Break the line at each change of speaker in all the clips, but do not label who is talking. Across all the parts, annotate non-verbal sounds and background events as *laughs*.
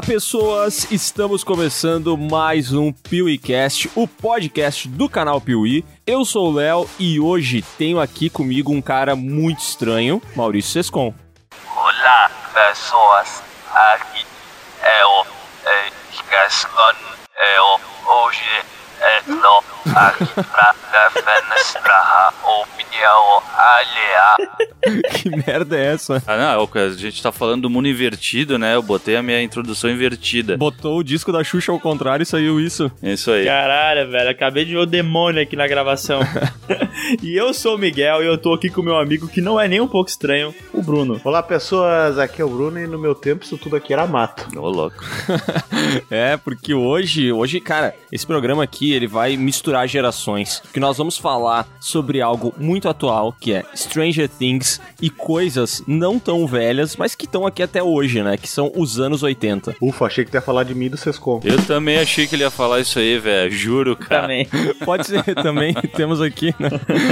Olá, pessoas! Estamos começando mais um PeeWeeCast, o podcast do canal Piuí. Eu sou o Léo e hoje tenho aqui comigo um cara muito estranho, Maurício Sescon.
Olá, pessoas. Aqui é o é, Sescon. É hoje é no *laughs*
que merda é essa?
Ah, não, a gente tá falando do mundo invertido, né? Eu botei a minha introdução invertida.
Botou o disco da Xuxa ao contrário e saiu isso.
Isso aí.
Caralho, velho, acabei de ver o demônio aqui na gravação. *laughs* *laughs* e eu sou o Miguel e eu tô aqui com o meu amigo que não é nem um pouco estranho, o Bruno.
Olá pessoas, aqui é o Bruno e no meu tempo isso tudo aqui era mato.
Ô, louco.
é, porque hoje, hoje, cara, esse programa aqui, ele vai misturar gerações. Que nós vamos falar sobre algo muito atual, que é Stranger Things e coisas não tão velhas, mas que estão aqui até hoje, né? Que são os anos 80.
Ufa, achei que tu ia falar de mim do Sescom.
Eu também achei que ele ia falar isso aí, velho. Juro, cara.
Também.
Pode ser *laughs* também. Temos aqui né,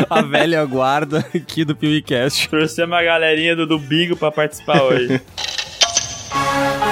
a velha guarda aqui do PewCast.
Trouxe uma galerinha do, do Bingo pra participar hoje. *laughs*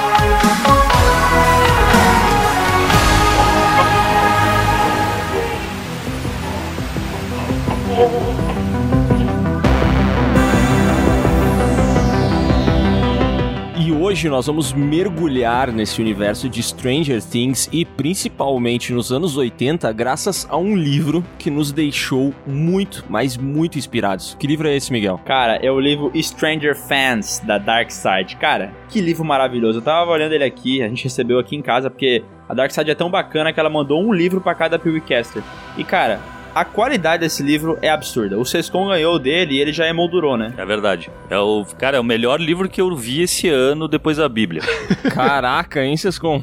E hoje nós vamos mergulhar nesse universo de Stranger Things e principalmente nos anos 80, graças a um livro que nos deixou muito, mas muito inspirados. Que livro é esse, Miguel?
Cara, é o livro Stranger Fans, da Dark Side. Cara, que livro maravilhoso. Eu tava olhando ele aqui, a gente recebeu aqui em casa, porque a Dark Side é tão bacana que ela mandou um livro pra cada PewCaster. E, cara, a qualidade desse livro é absurda. O Sescon ganhou dele e ele já emoldurou, né?
É verdade. É o, cara, é o melhor livro que eu vi esse ano depois da Bíblia. *laughs*
Caraca, hein, Sescon?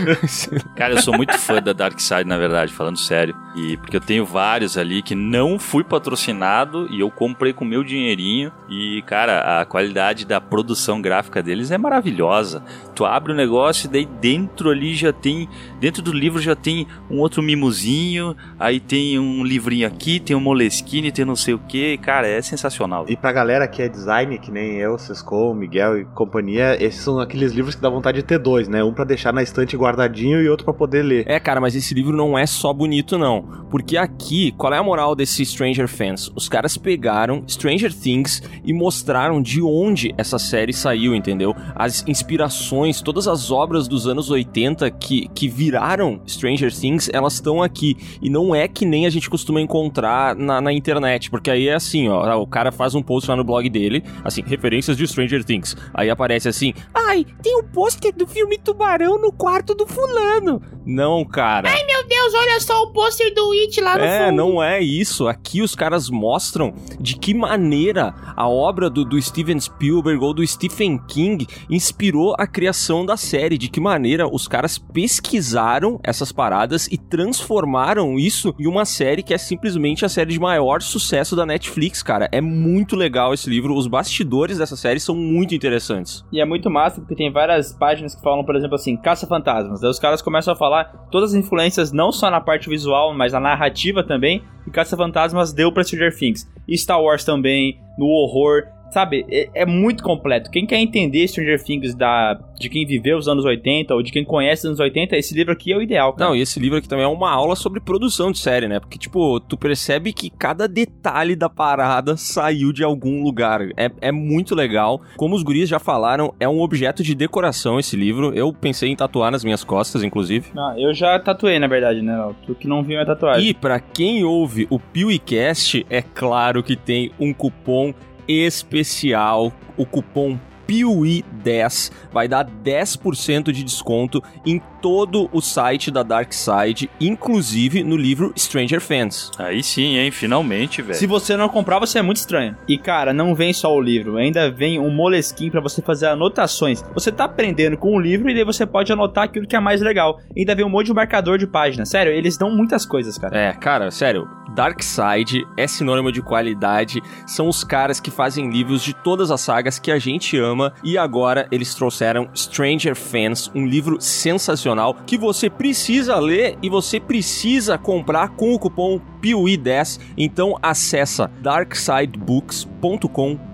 *laughs*
Cara, eu sou muito fã da Dark Side, na verdade, falando sério. E porque eu tenho vários ali que não fui patrocinado e eu comprei com meu dinheirinho. E, cara, a qualidade da produção gráfica deles é maravilhosa. Tu abre o negócio e daí dentro ali já tem. Dentro do livro já tem um outro mimozinho. Aí tem um livrinho aqui, tem um Moleskine, tem não sei o que. Cara, é sensacional.
E pra galera que é design, que nem eu, Sescom, Miguel e companhia, esses são aqueles livros que dá vontade de ter dois, né? Um pra deixar na estante guardadinho e outro pra poder ler.
É, cara, mas esse livro não é só bonito, não. Porque aqui, qual é a moral desse Stranger Fans? Os caras pegaram Stranger Things e mostraram de onde essa série saiu, entendeu? As inspirações, todas as obras dos anos 80 que, que viraram Stranger Things, elas estão aqui. E não é que nem a gente costuma encontrar na, na internet, porque aí é assim, ó, o cara faz um post lá no blog dele, assim, referências de Stranger Things. Aí aparece assim, ai, tem o um pôster do filme Tubarão no quarto do fulano. Não, cara.
Ai, meu Deus, olha só o pôster do It lá no
É,
fundo.
não é isso. Aqui os caras mostram de que maneira a obra do, do Steven Spielberg ou do Stephen King inspirou a criação da série. De que maneira os caras pesquisaram essas paradas e transformaram isso em uma série que é simplesmente a série de maior sucesso da Netflix, cara. É muito legal esse livro. Os bastidores dessa série são muito interessantes.
E é muito massa porque tem várias páginas que falam, por exemplo, assim, Caça-Fantasmas. Daí os caras começam a falar todas as influências, não só na parte visual, mas na narrativa também, que Caça-Fantasmas deu pra Stranger Things. E Star Wars também, no horror. Sabe, é, é, muito completo. Quem quer entender Stranger Things da, de quem viveu os anos 80 ou de quem conhece os anos 80, esse livro aqui é o ideal, cara.
Não, e esse livro aqui também é uma aula sobre produção de série, né? Porque, tipo, tu percebe que cada detalhe da parada saiu de algum lugar. É, é muito legal. Como os guris já falaram, é um objeto de decoração esse livro. Eu pensei em tatuar nas minhas costas, inclusive.
Ah, eu já tatuei, na verdade, né? Tu que não viu a tatuagem.
E pra quem ouve o PewCast, é claro que tem um cupom especial, o cupom PIUI10 vai dar 10% de desconto em todo o site da Dark Side, inclusive no livro Stranger Fans.
Aí sim, hein? Finalmente, velho.
Se você não comprar, você é muito estranho. E cara, não vem só o livro, ainda vem um moleskin para você fazer anotações. Você tá aprendendo com o livro e daí você pode anotar aquilo que é mais legal. Ainda vem um monte de marcador de página. Sério, eles dão muitas coisas, cara.
É, cara, sério, Dark Side é sinônimo de qualidade, são os caras que fazem livros de todas as sagas que a gente ama e agora eles trouxeram Stranger Fans, um livro sensacional que você precisa ler e você precisa comprar com o cupom PIUI10. Então acessa darksidebooks.com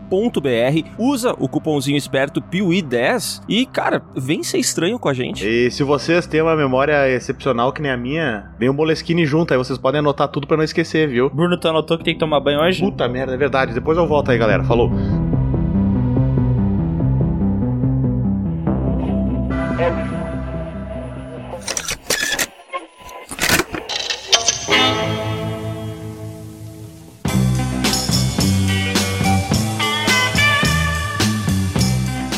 usa o cupomzinho esperto PIUI10 e, cara, vem ser estranho com a gente.
E se vocês têm uma memória excepcional que nem a minha, vem o Moleskine junto, aí vocês podem anotar tudo pra não esquecer, viu?
Bruno, tu anotou que tem que tomar banho hoje?
Puta merda, é verdade. Depois eu volto aí, galera. Falou. everyone.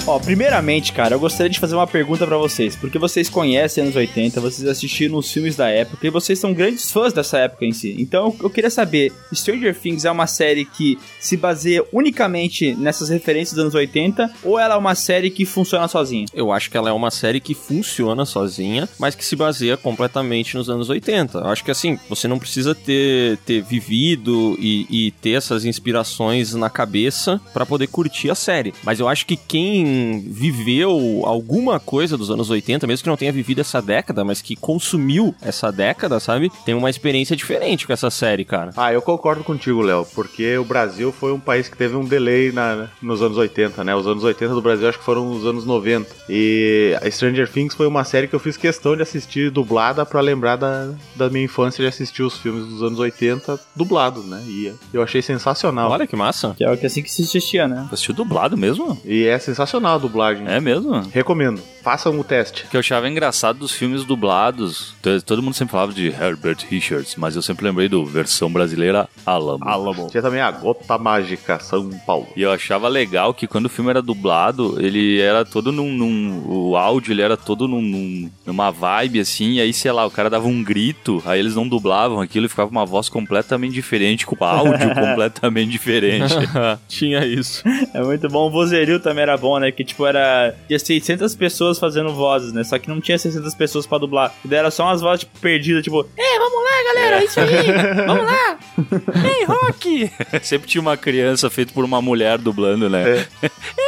Ó, primeiramente, cara, eu gostaria de fazer uma pergunta pra vocês, porque vocês conhecem anos 80, vocês assistiram os filmes da época e vocês são grandes fãs dessa época em si. Então, eu queria saber, Stranger Things é uma série que se baseia unicamente nessas referências dos anos 80 ou ela é uma série que funciona sozinha?
Eu acho que ela é uma série que funciona sozinha, mas que se baseia completamente nos anos 80. Eu acho que assim, você não precisa ter, ter vivido e, e ter essas inspirações na cabeça pra poder curtir a série. Mas eu acho que quem viveu alguma coisa dos anos 80, mesmo que não tenha vivido essa década, mas que consumiu essa década, sabe? Tem uma experiência diferente com essa série, cara.
Ah, eu concordo contigo, Léo, porque o Brasil foi um país que teve um delay na, nos anos 80, né? Os anos 80 do Brasil acho que foram os anos 90. E a Stranger Things foi uma série que eu fiz questão de assistir dublada pra lembrar da, da minha infância de assistir os filmes dos anos 80 dublados, né? E eu achei sensacional.
Olha que massa.
Que é o que assim que se assistia, né?
Assistiu dublado mesmo?
E é sensacional a dublagem.
É mesmo?
Recomendo. Façam o teste.
O que eu achava engraçado dos filmes dublados, to- todo mundo sempre falava de Herbert Richards, mas eu sempre lembrei do versão brasileira Alamo.
Alamo.
Tinha também a Gota Mágica, São Paulo.
E eu achava legal que quando o filme era dublado, ele era todo num. num- o áudio ele era todo num, num- numa vibe assim, e aí, sei lá, o cara dava um grito, aí eles não dublavam aquilo e ficava uma voz completamente diferente, com áudio *laughs* completamente diferente. *laughs*
Tinha isso.
É muito bom. O vozerio também era bom, né? Que tipo era. Tinha 600 pessoas fazendo vozes, né? Só que não tinha 600 pessoas pra dublar. E daí era só umas vozes tipo, perdidas, tipo.
É, vamos lá, galera, é isso aí. *laughs* Vamos lá.
Ei, Rock! *laughs* Sempre tinha uma criança feita por uma mulher dublando, né? Ei, *laughs*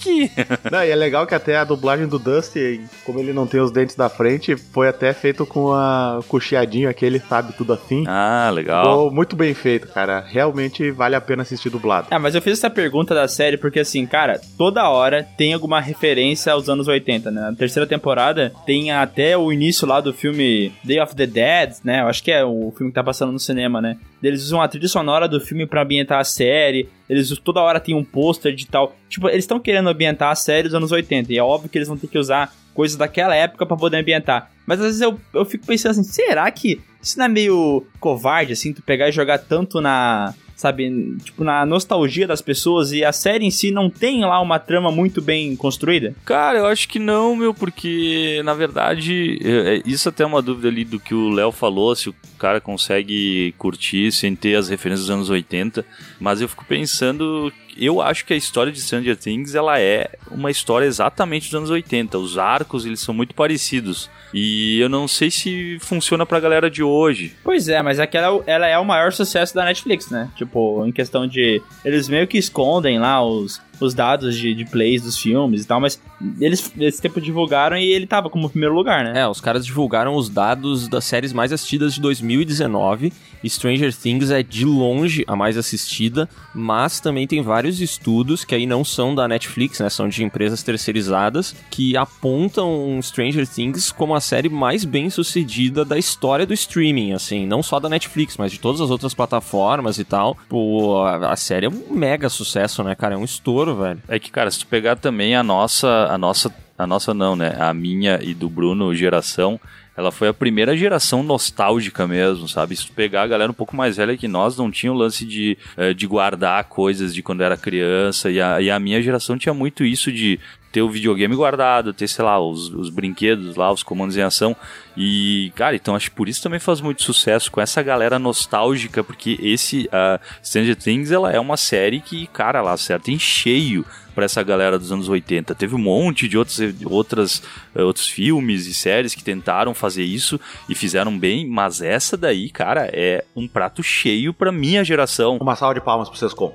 Rock! *laughs*
Não, e é legal que até a dublagem do Dusty, como ele não tem os dentes da frente, foi até feito com a com o chiadinho aquele, sabe, tudo assim.
Ah, legal.
Ficou muito bem feito, cara. Realmente vale a pena assistir dublado.
Ah, mas eu fiz essa pergunta da série porque, assim, cara, toda hora tem alguma referência aos anos 80, né? Na terceira temporada tem até o início lá do filme Day of the Dead, né? Eu acho que é o filme que tá passando no cinema, né? Eles usam a trilha sonora do filme pra ambientar a série. Eles toda hora tem um pôster de tal. Tipo, eles estão querendo ambientar a série dos anos 80. E é óbvio que eles vão ter que usar coisas daquela época pra poder ambientar. Mas às vezes eu, eu fico pensando assim, será que isso não é meio covarde, assim, tu pegar e jogar tanto na. Sabe, tipo, na nostalgia das pessoas e a série em si não tem lá uma trama muito bem construída?
Cara, eu acho que não, meu, porque na verdade, é- é- isso até é uma dúvida ali do que o Léo falou, se o cara consegue curtir sem ter as referências dos anos 80, mas eu fico pensando, eu acho que a história de Stranger Things, ela é uma história exatamente dos anos 80, os arcos, eles são muito parecidos, e eu não sei se funciona pra galera de hoje.
Pois é, mas aquela ela é o maior sucesso da Netflix, né? Tipo, em questão de. Eles meio que escondem lá os, os dados de, de plays dos filmes e tal, mas eles esse tempo divulgaram e ele tava como primeiro lugar, né?
É, os caras divulgaram os dados das séries mais assistidas de 2019. Stranger Things é de longe a mais assistida, mas também tem vários estudos que aí não são da Netflix, né? São de empresas terceirizadas que apontam Stranger Things como a série mais bem sucedida da história do streaming, assim, não só da Netflix, mas de todas as outras plataformas e tal. Pô, a, série é um mega sucesso, né, cara? É um estouro, velho.
É que, cara, se tu pegar também a nossa, a nossa, a nossa não, né? A minha e do Bruno geração, ela foi a primeira geração nostálgica mesmo, sabe? Se tu pegar a galera um pouco mais velha que nós, não tinha o lance de, eh, de guardar coisas de quando era criança, e a, e a minha geração tinha muito isso de ter o videogame guardado, ter, sei lá, os, os brinquedos lá, os comandos em ação. E, cara, então acho que por isso também faz muito sucesso com essa galera nostálgica, porque esse uh, Stranger Things, ela é uma série que, cara, ela acerta em cheio para essa galera dos anos 80. Teve um monte de outros, outras, uh, outros filmes e séries que tentaram fazer isso e fizeram bem, mas essa daí, cara, é um prato cheio pra minha geração.
Uma salva de palmas pro Sescom.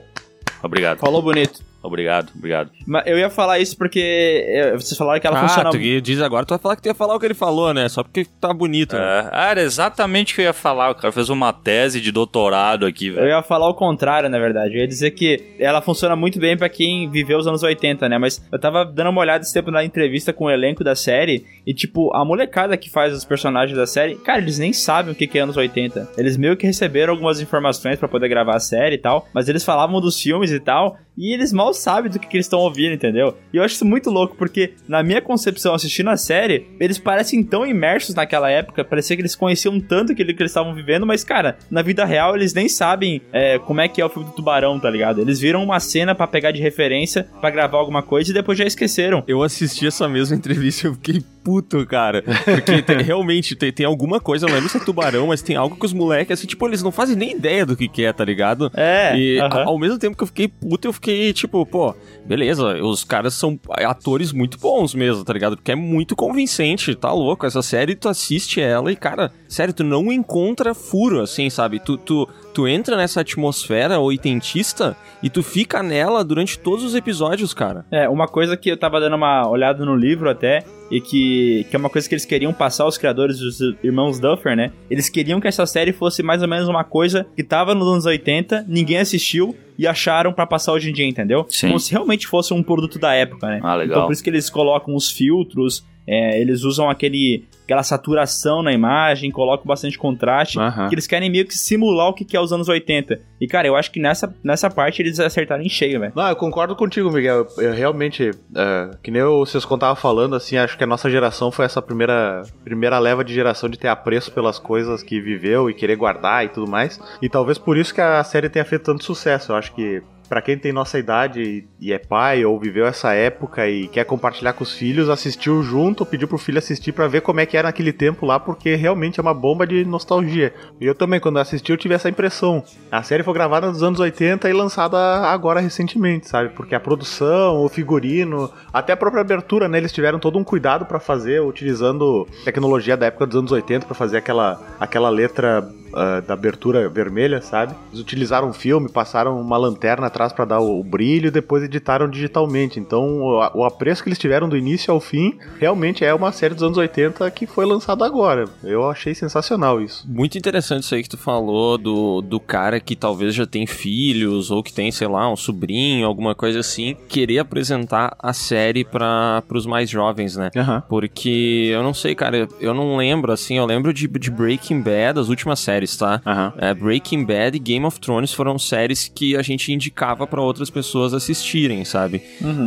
Obrigado.
Falou bonito.
Obrigado, obrigado.
Mas eu ia falar isso porque é, vocês falaram que ela
ah,
funciona...
tu ia- diz agora, tu vai falar que tu ia falar o que ele falou, né? Só porque tá bonito. né?
É, ah, era exatamente o que eu ia falar. O cara fez uma tese de doutorado aqui,
Eu
velho.
ia falar o contrário, na verdade. Eu ia dizer que ela funciona muito bem pra quem viveu os anos 80, né? Mas eu tava dando uma olhada esse tempo na entrevista com o elenco da série e, tipo, a molecada que faz os personagens da série, cara, eles nem sabem o que que é anos 80. Eles meio que receberam algumas informações pra poder gravar a série e tal, mas eles falavam dos filmes e tal, e eles mal sabem do que, que eles estão ouvindo, entendeu? E eu acho isso muito louco, porque na minha concepção, assistindo a série, eles parecem tão imersos naquela época, parecia que eles conheciam tanto aquilo que eles estavam vivendo, mas, cara, na vida real eles nem sabem é, como é que é o filme do tubarão, tá ligado? Eles viram uma cena pra pegar de referência, pra gravar alguma coisa e depois já esqueceram.
Eu assisti essa mesma entrevista e eu fiquei puto, cara. Porque tem- *laughs* realmente tem, tem alguma coisa, eu não lembro se é tubarão, mas tem algo que os moleques, assim, tipo, eles não fazem nem ideia do que, que é, tá ligado?
É,
E
aham.
a- ao mesmo tempo que eu fiquei puto, eu fiquei tipo, pô, beleza, os caras são atores muito bons mesmo, tá ligado? Porque é muito convincente, tá louco? Essa série, tu assiste ela e, cara, sério, tu não encontra furo, assim, sabe? Tu, tu, tu entra nessa atmosfera oitentista e tu fica nela durante todos os episódios, cara.
É, uma coisa que eu tava dando uma olhada no livro até, e que, que é uma coisa que eles queriam passar os criadores dos irmãos Duffer, né? Eles queriam que essa série fosse mais ou menos uma coisa que tava nos anos 80, ninguém assistiu e acharam pra passar hoje em dia, entendeu?
Sim.
Como se realmente fosse um produto da época, né?
Ah, legal.
Então por isso que eles colocam os filtros, é, eles usam aquele, aquela saturação na imagem, colocam bastante contraste,
Aham.
que eles querem meio que simular o que que é os anos 80. E cara, eu acho que nessa, nessa parte eles acertaram em cheio, velho.
Não, eu concordo contigo, Miguel. Eu, eu realmente, é, que nem eu, vocês contavam falando, assim, acho que a nossa geração foi essa primeira, primeira leva de geração de ter apreço pelas coisas que viveu e querer guardar e tudo mais. E talvez por isso que a série tenha feito tanto sucesso. Eu acho que Pra quem tem nossa idade e- é pai ou viveu essa época e quer compartilhar com os filhos, assistiu junto, pediu pro filho assistir pra ver como é que era naquele tempo lá, porque realmente é uma bomba de nostalgia. E eu também, quando assisti, eu tive essa impressão. A série foi gravada nos anos 80 e lançada agora recentemente, sabe? Porque a produção, o figurino, até a própria abertura, né? Eles tiveram todo um cuidado pra fazer, utilizando tecnologia da época dos anos 80 pra fazer aquela, aquela letra ah, da abertura vermelha, sabe? Eles utilizaram um filme, passaram uma lanterna atrás pra dar o, brilho e depois editaram digitalmente. Então, o, apreço que eles tiveram do início ao fim realmente é uma série dos anos 80 que foi lançada agora. Eu achei sensacional isso.
Muito interessante isso aí que tu falou do, do cara que talvez já tem filhos ou que tem, sei lá, um sobrinho, alguma coisa assim, querer apresentar a série para os mais jovens, né?
Aham.
Porque eu não sei, cara, eu não lembro, assim, eu lembro de, de Breaking Bad, as últimas séries, tá?
Aham.
É, Breaking Bad e Game of Thrones foram séries que a gente indicava pra outras pessoas assistirem, sabe?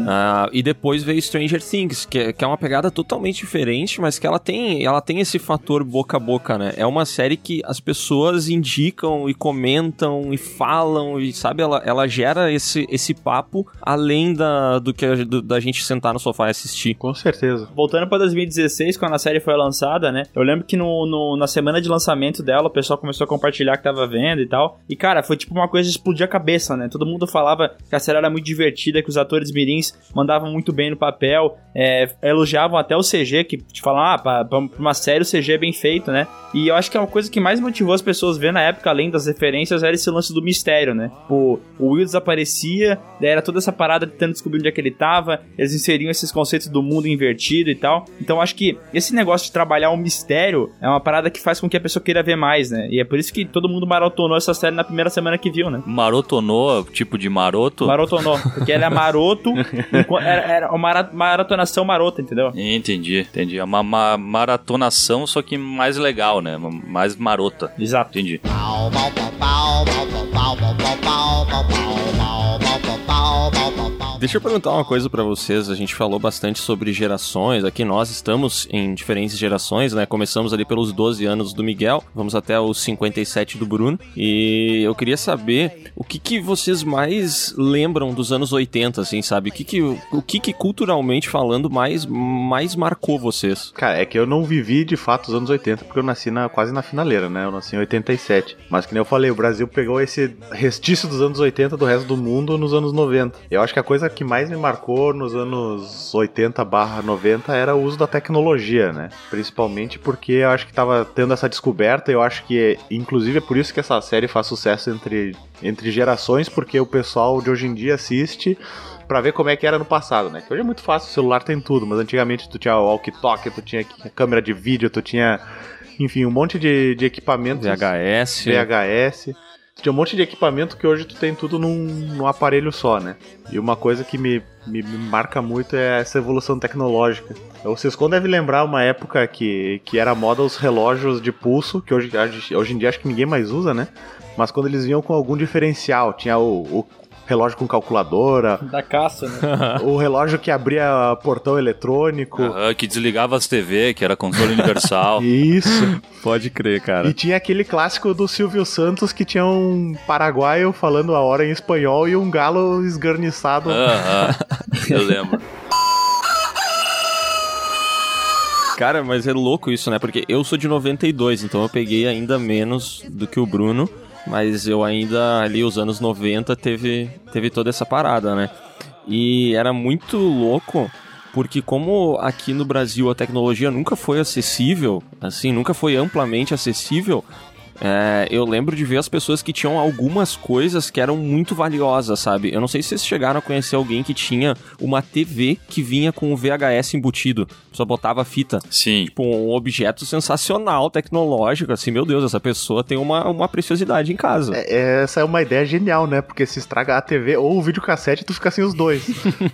Ah, e depois veio Stranger Things, que é, que é uma pegada totalmente diferente, mas que ela tem, ela tem esse fator boca a boca, né? É uma série que as pessoas indicam e comentam e falam, e sabe, ela, ela gera esse, esse papo além da, do que a- do- da gente sentar no sofá e assistir.
Com certeza.
Voltando pra 2016, quando a série foi lançada, né? Eu lembro que no, no- na semana de lançamento dela, o pessoal começou a compartilhar que tava vendo e tal. E, cara, foi tipo uma coisa de explodir a cabeça, né? Todo mundo falava que a série era muito divertida, que os atores mirins mandavam muito bem no papel, é, elogiavam até o CG, que te falam, ah, pra, pra uma série o CG é bem feito, né? E eu acho que é uma coisa que mais motivou as pessoas a ver na época, além das referências, era esse lance do mistério, né? O, o Will desaparecia, era toda essa parada tentando descobrir onde é que ele tava, eles inseriam esses conceitos do mundo invertido e tal. Então acho que esse negócio de trabalhar o mistério é uma parada que faz com que a pessoa queira ver mais, né? E é por isso que todo mundo maratonou essa série na primeira semana que viu, né?
Marotonou, tipo de maroto?
Maratonou, porque ele é maroto, era, era uma mara- maratonação marota, entendeu?
Entendi, entendi. É uma, ma- maratonação, só que mais legal, né? Mais marota.
Exato.
Entendi.
Deixa eu perguntar uma coisa pra vocês. A gente falou bastante sobre gerações. Aqui nós estamos em diferentes gerações, né? Começamos ali pelos 12 anos do Miguel, vamos até os 57 do Bruno. E eu queria saber o que, que vocês mais lembram dos anos 80, assim, sabe? O que que, o que, que culturalmente falando mais, mais marcou vocês?
Cara, é que eu não vivi de fato os anos 80, porque eu nasci na, quase na finaleira, né? Eu nasci em 87. Mas que nem eu falei, o Brasil pegou esse restício dos anos 80 do resto do mundo nos anos 90. Eu acho que a coisa que mais me marcou nos anos 80 barra 90 era o uso da tecnologia, né? Principalmente porque eu acho que tava tendo essa descoberta, eu acho que, inclusive, é por isso que essa série faz sucesso entre, entre gerações, porque o pessoal de hoje em dia assiste pra ver como é que era no passado, né? Que hoje é muito fácil, o celular tem tudo, mas antigamente tu tinha o walkie-talkie, tu tinha câmera de vídeo, tu tinha, enfim, um monte de, de equipamentos.
VHS.
VHS. Tinha um monte de equipamento que hoje tu tem tudo num, num aparelho só, né? E uma coisa que me, me, me marca muito é essa evolução tecnológica. O Ciscon deve lembrar uma época que, que era moda os relógios de pulso, que hoje, hoje em dia acho que ninguém mais usa, né? Mas quando eles vinham com algum diferencial, tinha o, o relógio com calculadora. *laughs*
Da caça, né? *laughs*
o relógio que abria portão eletrônico.
Aham, que desligava as TV, que era controle universal. *laughs*
Isso.
Pode crer, cara.
E tinha aquele clássico do Silvio Santos que tinha um paraguaio falando a hora em espanhol e um galo esgarniçado.
Aham, eu lembro.
Cara, mas é louco isso, né? Porque eu sou de 92, então eu peguei ainda menos do que o Bruno, mas eu ainda ali os anos 90 teve teve toda essa parada, né? E era muito louco porque como aqui no Brasil a tecnologia nunca foi acessível, assim, nunca foi amplamente acessível, é, eu lembro de ver as pessoas que tinham algumas coisas que eram muito valiosas, sabe? Eu não sei se vocês chegaram a conhecer alguém que tinha uma TV que vinha com o VHS embutido. Só botava fita.
Sim.
Tipo, um objeto sensacional, tecnológico. Assim, meu Deus, essa pessoa tem uma, uma preciosidade em casa.
É, essa é uma ideia genial, né? Porque se estraga a TV ou o videocassete, tu fica sem os dois.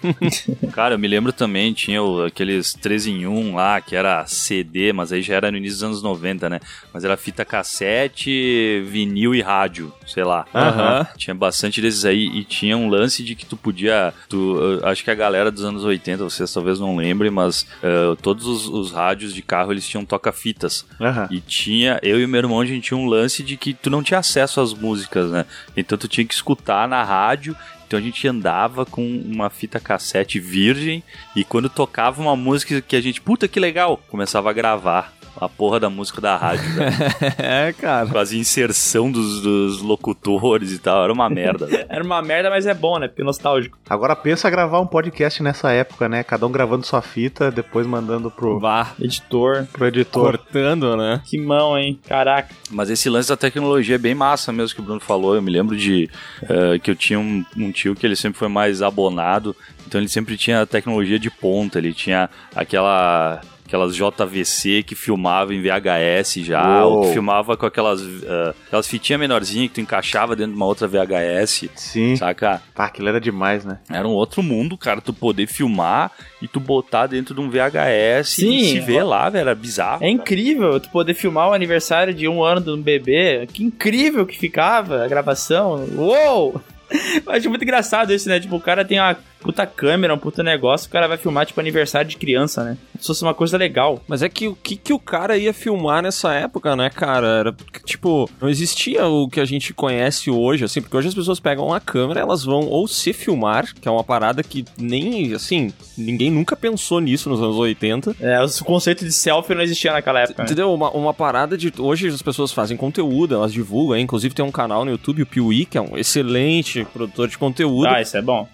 *laughs*
Cara, eu me lembro também, tinha o- aqueles 3 em 1 lá, que era CD, mas aí já era no início dos anos 90, né? Mas era fita cassete, vinil e rádio, sei lá.
Aham.
Tinha bastante desses aí e tinha um lance de que tu podia. Tu, acho que a galera dos anos 80, vocês talvez não lembrem, mas eh, todos os, os rádios de carro eles tinham toca-fitas.
Aham.
E tinha, eu e meu irmão, a gente tinha um lance de que tu não tinha acesso às músicas, né? Então tu tinha que escutar na rádio. Então a gente andava com uma fita cassete virgem e quando tocava uma música que a gente, puta que legal, começava a gravar a porra da música da rádio, né? *laughs*
É, cara.
Fazia inserção dos, dos locutores e tal, era uma merda. né?
Era uma merda, mas é bom, né? Porque é nostálgico.
Agora pensa gravar um podcast nessa época, né? Cada um gravando sua fita, depois mandando pro,
Vá.
Editor.
pro editor.
Cortando, né?
Que mão, hein? Caraca.
Mas esse lance da tecnologia é bem massa mesmo que o Bruno falou. Eu me lembro de eh, que eu tinha um, um tio que ele sempre foi mais abonado, então ele sempre tinha tecnologia de ponta. Ele tinha aquela aquelas JVC que filmava em VHS já, ou
Uou.
que filmava com aquelas eh, aquelas fitinhas menorzinhas que tu encaixava dentro de uma outra VHS,
Sim.
saca?
Pá, aquilo era demais, né?
Era um outro mundo, cara, tu poder filmar e tu botar dentro de um VHS
Sim.
e se ver lá, velho, era bizarro.
É incrível tu poder filmar o aniversário de um ano de um bebê. Que incrível que ficava a gravação. Uou! *laughs* Eu acho muito engraçado isso, né? Tipo, o cara tem uma puta câmera, um puta negócio, o cara vai filmar, tipo, aniversário de criança, né? Se fosse uma coisa legal.
Mas é que o que, que o cara ia filmar nessa época, né, cara? Era, tipo, não existia o que a gente conhece hoje, assim, porque hoje as pessoas pegam uma câmera, elas vão ou se filmar, que é uma parada que nem, assim, ninguém nunca pensou nisso nos anos 80.
É, o conceito de selfie não existia naquela época. Né?
Entendeu? Uma, uma parada de. Hoje as pessoas fazem conteúdo, elas divulgam, hein? inclusive tem um canal no YouTube, o Piuí, que é um excelente produtor de conteúdo.
Ah, isso é bom.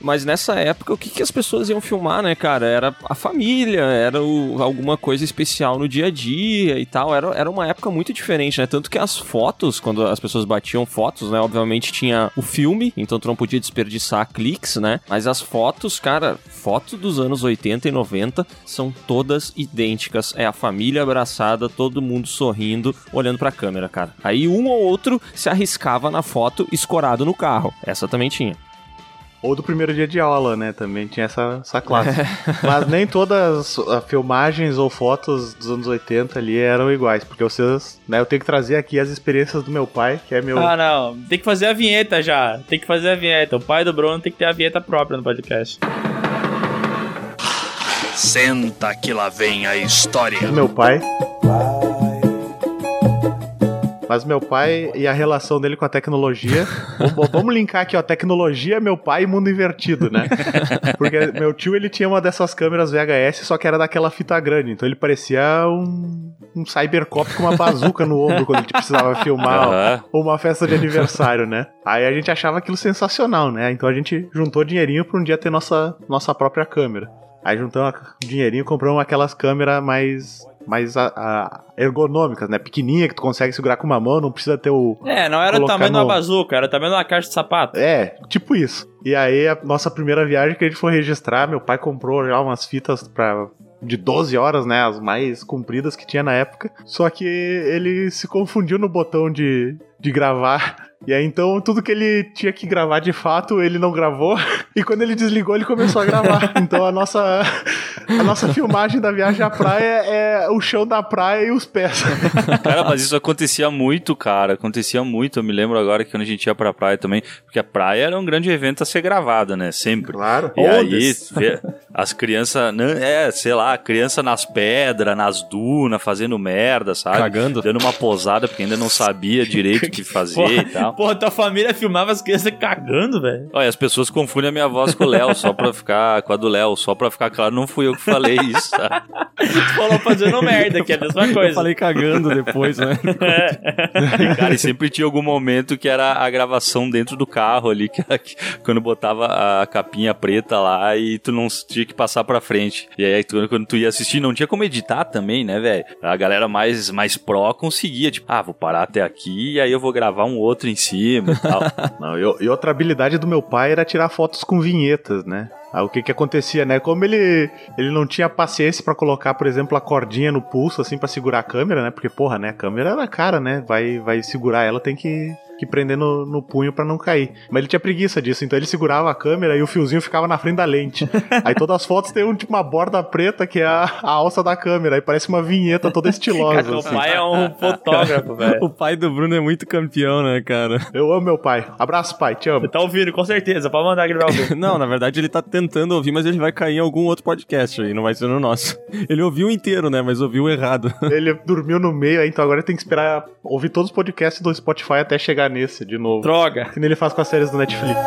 Mas nessa época, o que, que as pessoas iam filmar, né, cara? Era a família, era o- alguma coisa especial no dia a dia e tal. Era, era uma época muito diferente, né? Tanto que as fotos, quando as pessoas batiam fotos, né? Obviamente tinha o filme, então tu não podia desperdiçar cliques, né? Mas as fotos, cara, fotos dos anos 80 e 90 são todas idênticas. É a família abraçada, todo mundo sorrindo, olhando pra câmera, cara. Aí um ou outro se arriscava na foto escorado no carro. Essa também tinha.
Ou do primeiro dia de aula, né? Também tinha essa, essa classe. *laughs* Mas nem todas as filmagens ou fotos dos anos 80 ali eram iguais, porque vocês, né? Eu tenho que trazer aqui as experiências do meu pai, que é meu.
Ah, não. Tem que fazer a vinheta já. Tem que fazer a vinheta. O pai do Bruno tem que ter a vinheta própria no podcast.
Senta que lá vem a história.
do meu pai. Mas meu pai e a relação dele com a tecnologia. *laughs* vamos, linkar aqui, ó. Tecnologia, meu pai e mundo invertido, né? Porque meu tio ele tinha uma dessas câmeras VHS, só que era daquela fita grande. Então ele parecia um, um cybercop com uma bazuca no ombro quando a gente precisava filmar
Aham.
uma festa de aniversário, né? Aí a gente achava aquilo sensacional, né? Então a gente juntou dinheirinho pra um dia ter nossa, nossa própria câmera. Aí juntamos o dinheirinho, compramos aquelas câmeras mais mais a- a- ergonômicas, né? Pequenininha, que tu consegue segurar com uma mão, não precisa ter o.
É, não era o tamanho de uma bazuca, era o tamanho de uma caixa de sapato.
É, tipo isso. E aí, a nossa primeira viagem que a gente foi registrar, meu pai comprou já umas fitas pra. De 12 horas, né? As mais compridas que tinha na época. Só que ele se confundiu no botão de, de gravar. E aí, então, tudo que ele tinha que gravar de fato, ele não gravou. *laughs* E quando ele desligou, ele começou a gravar. *laughs* Então, a nossa, a nossa filmagem da viagem à praia é o chão da praia e os pés. *laughs*
Cara, mas isso acontecia muito, cara. Acontecia muito. Eu me lembro agora que quando a gente ia pra praia também, porque a praia era um grande evento a ser gravado, né? Sempre.
Claro.
E aí, vê as crianças, né, é, sei lá, criança nas pedras, nas dunas, fazendo merda, sabe?
Cagando.
Dando uma posada porque ainda não sabia direito o que fazer e tal.
Porra, tua família filmava as crianças cagando, velho.
Olha, as pessoas confundem a minha voz com o Léo, só pra ficar com a do Léo, só pra ficar claro, não fui eu que falei isso, tá?
Tu falou fazendo merda, que é a *laughs* mesma
Eu
coisa.
falei cagando depois, né?
E, *laughs* cara, e sempre tinha algum momento que era a gravação dentro do carro ali, que, que- quando botava a capinha preta lá e tu não tinha que passar pra frente. E aí, tu- quando tu ia assistir, não tinha como editar também, né, velho? A galera mais, mais pró conseguia, tipo, ah, vou parar até aqui e aí eu vou gravar um outro em cima e tal. *laughs*
Não, e, e outra habilidade do meu pai era tirar fotos com vinhetas, né? Aí o que que acontecia, né? Como ele, ele não tinha paciência pra colocar, por exemplo, a cordinha no pulso, assim, pra segurar a câmera, né? Porque, porra, né? A câmera era cara, né? Vai, vai segurar ela, tem que, que prender no, no punho pra não cair. Mas ele tinha preguiça disso, então ele segurava a câmera e o fiozinho ficava na frente da lente. *laughs* Aí todas as fotos tem um, tipo, uma borda preta, que é a, a alça da câmera. Aí parece uma vinheta toda *laughs* estilosa.
Cara,
assim.
pai é um fotógrafo, velho.
O pai do Bruno é muito campeão, né, cara?
Eu amo meu pai. Abraço, pai. Te amo.
Você tá ouvindo, com certeza. Pode mandar que ele vai ouvir. *laughs*
Não, na verdade ele tá tentando ouvir, mas ele vai cair em algum outro podcast aí, não vai ser no nosso. Ele ouviu inteiro, né, mas ouviu errado. *laughs*
Ele dormiu no meio, aí então agora tem que esperar ouvir todos os podcasts do Spotify até chegar nesse de novo.
Droga.
Que nem ele faz com as séries do Netflix.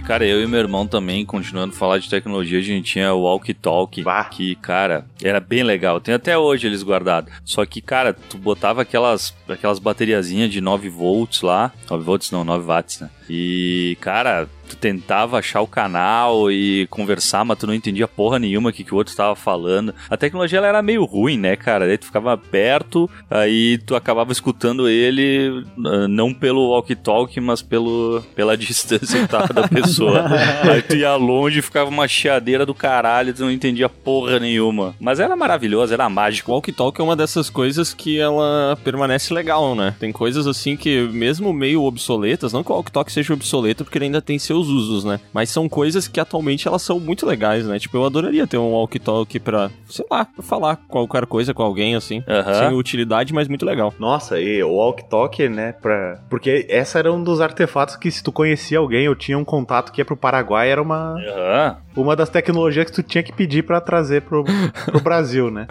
E, cara, eu e meu irmão também, continuando a falar de tecnologia, a gente tinha o Walkie Talk,
Bah.
que, cara, era bem legal. Tem até hoje eles guardados. Só que, cara, tu botava aquelas, aquelas bateriazinhas de 9 volts lá. 9 volts não, 9 watts, né? E, cara, tu tentava achar o canal e conversar, mas tu não entendia porra nenhuma o que, que o outro tava falando. A tecnologia ela era meio ruim, né, cara? Daí tu ficava perto, aí tu acabava escutando ele ah, não pelo walkie-talkie, mas pelo, pela *laughs* distância que tava da pessoa. *laughs* aí tu ia longe e ficava uma chiadeira do caralho, tu não entendia porra nenhuma. Mas era maravilhoso, era mágico.
O Walkie Talk é uma dessas coisas que ela permanece legal, né? Tem coisas assim que, mesmo meio obsoletas, não que o Walkie Talk seja obsoleto, porque ele ainda tem seus usos, né? Mas são coisas que atualmente elas são muito legais, né? Tipo, eu adoraria ter um Walkie Talk pra, sei lá, pra falar qualquer coisa com alguém, assim.
Aham.
Sem utilidade, mas muito legal.
Nossa, e o Walk Talk, né? Pra... Porque essa era um dos artefatos que se tu conhecia alguém ou tinha um contato que ia pro Paraguai, era uma,
Aham.
uma das tecnologias que tu tinha que pedir pra trazer pro, pro *laughs* Brasil, né?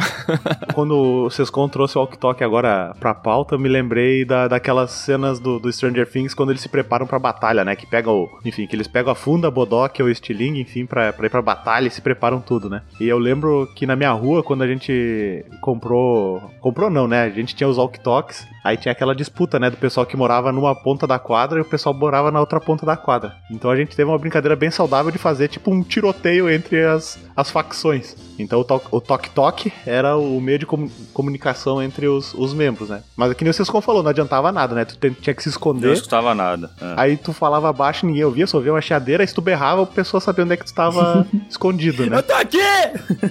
Quando o Sescon trouxe o Walk Talk agora pra pauta, eu me lembrei da, daquelas cenas do, do Stranger Things quando eles se preparam pra batalha, né? Que pegam o. Enfim, que eles pegam a funda, Bodoc ou o Stiling, enfim, pra, pra ir pra batalha e se preparam tudo, né? E eu lembro que na minha rua, quando a gente comprou. Comprou não, né? A gente tinha os Walk Talks, aí tinha aquela disputa, né? Do pessoal que morava numa ponta da quadra e o pessoal morava na outra ponta da quadra. Então a gente teve uma brincadeira bem saudável de fazer tipo um tiroteio entre as, as facções. Então o Tok era o meio de comu- comunicação entre os, os membros, né? Mas aqui nem o Sescon falou, não adiantava nada, né? Tu tinha que se
Não
esconder.
escutava nada. É.
Aí tu falava baixo, ninguém ouvia, só ouvia uma chiadeira, aí se tu berrava, a pessoa sabia onde é que tu tava *laughs* escondido, né?
Eu tô aqui!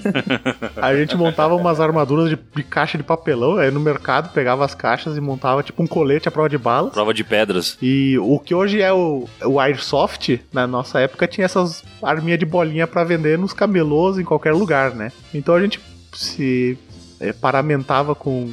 *laughs*
A gente montava umas armaduras de, de caixa de papelão, aí no mercado pegava as caixas e montava tipo um colete à prova de balas.
Prova de pedras.
E o que hoje é o, o Airsoft, na nossa época tinha essas arminhas de bolinha pra vender nos camelôs em qualquer lugar, né? Então a gente se eh, paramentava com,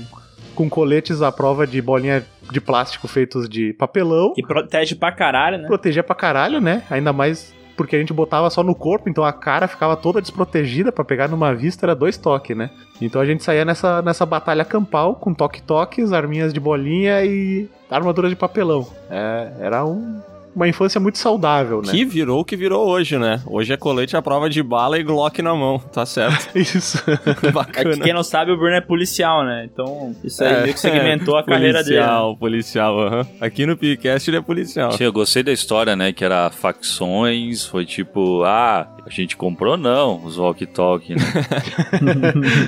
com coletes à prova de bolinha de plástico feitos de papelão.
Que protege pra caralho, né?
Protegia pra caralho, né? Ainda mais porque a gente botava só no corpo, então a cara ficava toda desprotegida pra pegar numa vista, era dois toques, né? Então a gente saía nessa, nessa batalha campal com toque-toques, arminhas de bolinha e armadura de papelão. É, era um, uma infância muito saudável, né?
Que virou o que virou hoje, né? Hoje é colete à prova de bala e Glock na mão, tá certo. *laughs*
Isso. *laughs*
É que
Bacana.
quem não sabe, o Bruno é policial, né? Então, isso aí meio que segmentou a *laughs* carreira dele. né?
Policial, policial, aham. Aqui no Picast ele é policial.
Sim, eu gostei da história, né? Que era facções, foi tipo, ah, a gente comprou não, os walkie-talkie, né?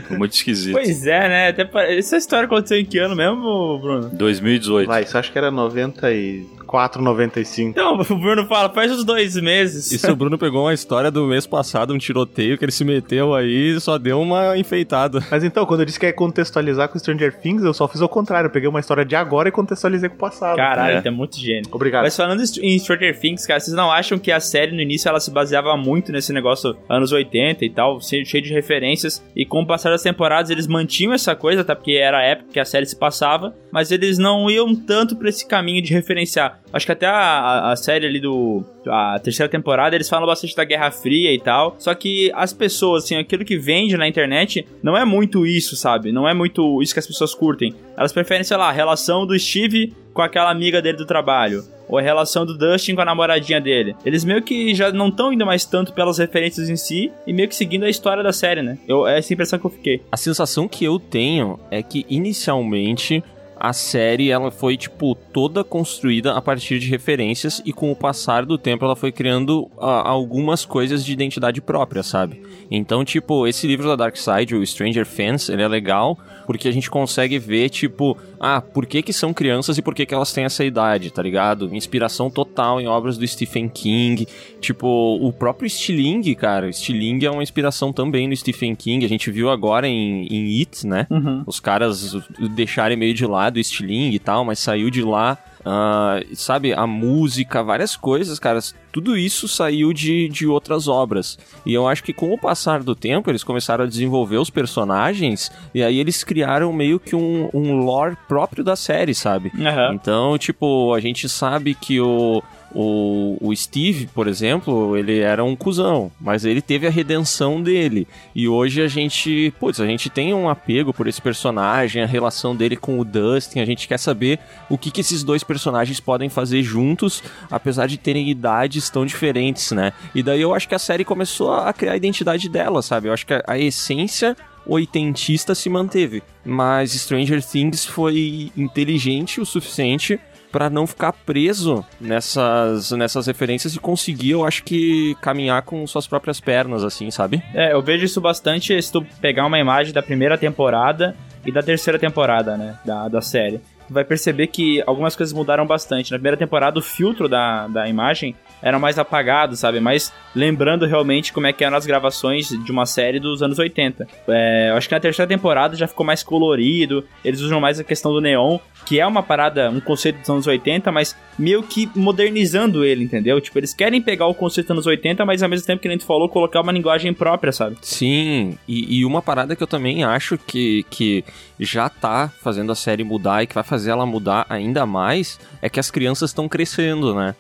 Foi Muito esquisito.
Pois é, né? Até Essa história aconteceu em que ano mesmo, Bruno?
2018.
Vai, isso acho que era 94, 95.
Então, o Bruno fala, faz uns dois meses.
Isso o Bruno pegou uma história do mês passado, um tiroteio que ele se meteu aí e só deu uma enfeitada.
Mas então, quando eu disse que ia contextualizar com Stranger Things, eu só fiz o contrário. Eu peguei uma história de agora e contextualizei com o passado.
Caralho,
É.
é muito gênio.
Obrigado.
Mas falando em Stranger Things, cara, vocês não acham que a série no início ela se baseava muito nesse negócio anos 80 e tal, cheio cheio de referências, e com o passar das temporadas eles mantinham essa coisa, tá? Porque era a época que a série se passava, mas eles não iam tanto pra esse caminho de referenciar. Acho que até a, a, série ali do. A terceira temporada, eles falam bastante da Guerra Fria e tal. Só que as pessoas, assim, aquilo que vende na internet não é muito isso, sabe? Não é muito isso que as pessoas curtem. Elas preferem, sei lá, a relação do Steve com aquela amiga dele do trabalho. Ou a relação do Dustin com a namoradinha dele. Eles meio que já não estão indo mais tanto pelas referências em si e meio que seguindo a história da série, né? Eu, é essa impressão que eu fiquei.
A sensação que eu tenho é que inicialmente a série ela foi tipo toda construída a partir de referências e com o passar do tempo ela foi criando algumas coisas de identidade própria, sabe? Então, tipo, esse livro da Dark Side, o Stranger Fans, ele é legal porque a gente consegue ver tipo, ah, por que que são crianças e por que que elas têm essa idade, tá ligado? Inspiração total em obras do Stephen King, tipo, o próprio Stiling, cara, Stiling é uma inspiração também no Stephen King, a gente viu agora em, em It, né? Os caras deixarem meio de lado o Stiling e tal, mas saiu de lá. Ah, sabe, a música, várias coisas, cara, tudo isso saiu de, de outras obras. E eu acho que com o passar do tempo, eles começaram a desenvolver os personagens, e aí eles criaram meio que um, um lore próprio da série, sabe?
Aham.
Então, tipo, a gente sabe que o, o, o Steve, por exemplo, ele era um cuzão, mas ele teve a redenção dele. E hoje a gente, putz, a gente tem um apego por esse personagem, a relação dele com o Dustin, a gente quer saber o que, que esses dois personagens podem fazer juntos, apesar de terem idades tão diferentes, né? E daí eu acho que a série começou a criar a identidade dela, sabe? Eu acho que a, a essência oitentista se manteve, mas Stranger Things foi inteligente o suficiente pra não ficar preso nessas, nessas referências e conseguir, eu acho que, caminhar com suas próprias pernas, assim, sabe?
É, eu vejo isso bastante se tu pegar uma imagem da primeira temporada e da terceira temporada, né, da, da série. Tu vai perceber que algumas coisas mudaram bastante. Na primeira temporada, o filtro da, da imagem era mais apagado, sabe? Mas lembrando realmente como é que eram as gravações de uma série dos anos 80. É, acho que na terceira temporada já ficou mais colorido, eles usam mais a questão do neon, que é uma parada, um conceito dos anos 80, mas meio que modernizando ele, entendeu? Tipo, eles querem pegar o conceito dos anos 80, mas ao mesmo tempo que a gente falou, colocar uma linguagem própria, sabe?
Sim, e, e uma parada que eu também acho que, que já tá fazendo a série mudar e que vai fazer ela mudar ainda mais é que as crianças estão crescendo, né?